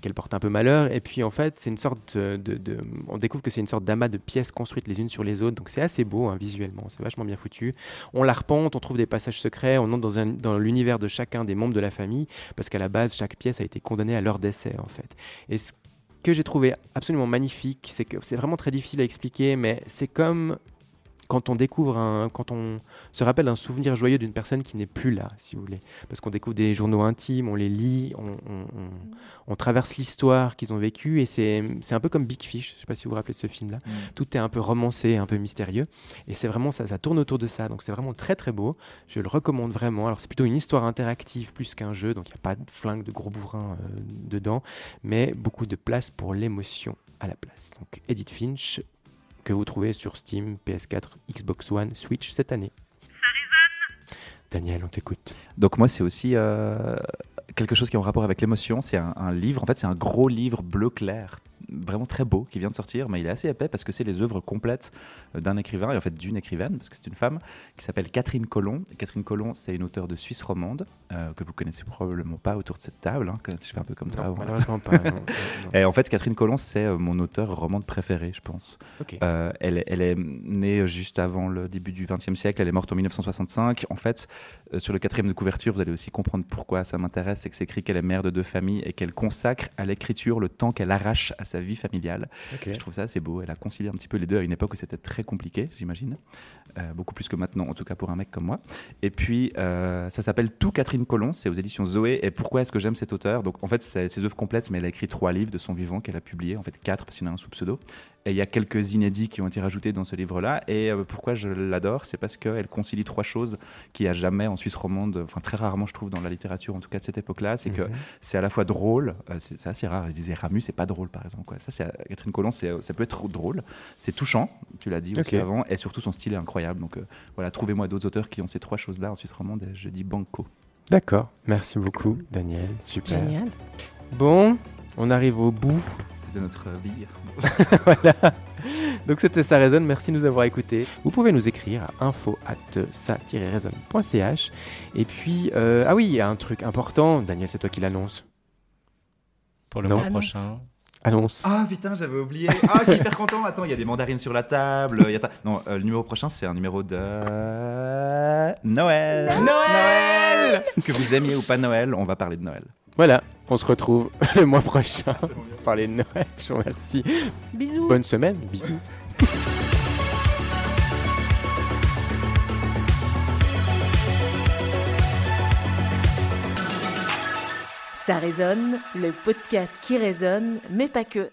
qu'elle porte un peu malheur, et puis en fait, c'est une sorte de, On découvre que c'est une sorte d'amas de pièces construites les unes sur les autres, donc c'est assez beau hein, visuellement, c'est vachement bien foutu. On la repente, on trouve des passages secrets, on entre dans l'univers de chacun des membres de la famille, parce qu'à la base, chaque pièce a été condamnée à leur décès en fait. Et ce que j'ai trouvé absolument magnifique, c'est que c'est vraiment très difficile à expliquer, mais c'est comme quand on découvre un, quand on se rappelle un souvenir joyeux d'une personne qui n'est plus là, si vous voulez, parce qu'on découvre des journaux intimes, on les lit, on, on- on- on traverse l'histoire qu'ils ont vécue, et c'est un peu comme Big Fish. Je sais pas si vous vous rappelez de ce film-là. Mm. Tout est un peu romancé, un peu mystérieux, et c'est vraiment ça, ça tourne autour de ça. Donc c'est vraiment très très beau. Je le recommande vraiment. Alors c'est plutôt une histoire interactive plus qu'un jeu, donc il n'y a pas de flingue de gros bourrin euh, dedans, mais beaucoup de place pour l'émotion à la place. Donc Edith Finch, que vous trouvez sur Steam, PS4, Xbox One, Switch cette année. Daniel, on t'écoute. Donc moi, c'est aussi euh, quelque chose qui est en rapport avec l'émotion. C'est un, un livre, en fait, c'est un gros livre bleu clair, vraiment très beau, qui vient de sortir, mais il est assez épais parce que c'est les œuvres complètes euh, d'un écrivain, et en fait d'une écrivaine, parce que c'est une femme, qui s'appelle Catherine Collomb. Et Catherine Collomb, c'est une auteure de Suisse romande, euh, que vous connaissez probablement pas autour de cette table, hein, que je fais un peu comme ça. Non, avant. malheureusement pas. non, non, [LAUGHS] non. Et en fait, Catherine Collomb, c'est euh, mon auteur romande préféré, je pense. Euh, elle, elle est née juste avant le début du XXe siècle, elle est morte en 1965. En fait, euh, sur le quatrième de couverture, vous allez aussi comprendre pourquoi ça m'intéresse, c'est que c'est écrit qu'elle est mère de deux familles et qu'elle consacre à l'écriture le temps qu'elle arrache à sa vie familiale. Je trouve ça assez beau. Elle a concilié un petit peu les deux à une époque où c'était très compliqué, j'imagine. Euh, beaucoup plus que maintenant, en tout cas pour un mec comme moi. Et puis, euh, ça s'appelle Tout Catherine Collomb, c'est aux éditions Zoé. Et pourquoi est-ce que j'aime cet auteur? Donc, en fait, c'est ses œuvres complètes, mais elle a écrit trois livres de son vivant qu'elle a publiés, en fait quatre, parce qu'il y en a un sous pseudo. Et il y a quelques inédits qui ont été rajoutés dans ce livre-là. Et euh, pourquoi je l'adore? C'est parce qu'elle concilie trois choses qu'il n'y a jamais en Suisse romande, enfin très rarement, je trouve, dans la littérature, en tout cas de cette époque-là. C'est que Mhm. c'est à la fois drôle, euh, c'est assez rare. Je disais Ramus, c'est pas drôle, par exemple. Quoi. Ça, c'est Catherine Collomb, c'est- ça peut être drôle. C'est touchant, tu l'as dit aussi avant, et surtout son style est incroyable. Donc euh, voilà, trouvez-moi d'autres auteurs qui ont ces trois choses-là en Suisse romande, et je dis banco. D'accord. Merci beaucoup, Daniel. Super. Génial. Bon, on arrive au bout. De notre vie. [LAUGHS] [LAUGHS] voilà. [LAUGHS] Donc c'était Ça résonne, merci de nous avoir écoutés. Vous pouvez nous écrire à info at ça-résonne.ch. Et puis, euh, ah oui, il y a un truc important. Daniel, c'est toi qui l'annonce. Pour le Non. mois Annonce. prochain. Annonce. Ah putain, j'avais oublié. Ah, je suis hyper content. Attends, il y a des mandarines sur la table. y a ta- Non, euh, le numéro prochain, c'est un numéro de Noël. Noël Que vous aimiez ou pas Noël, on va parler de Noël. Voilà, on se retrouve [LAUGHS] le mois prochain pour parler de Noël. Je vous remercie. Bisous. Bonne semaine, bisous. Ça résonne, le podcast qui résonne, mais pas que.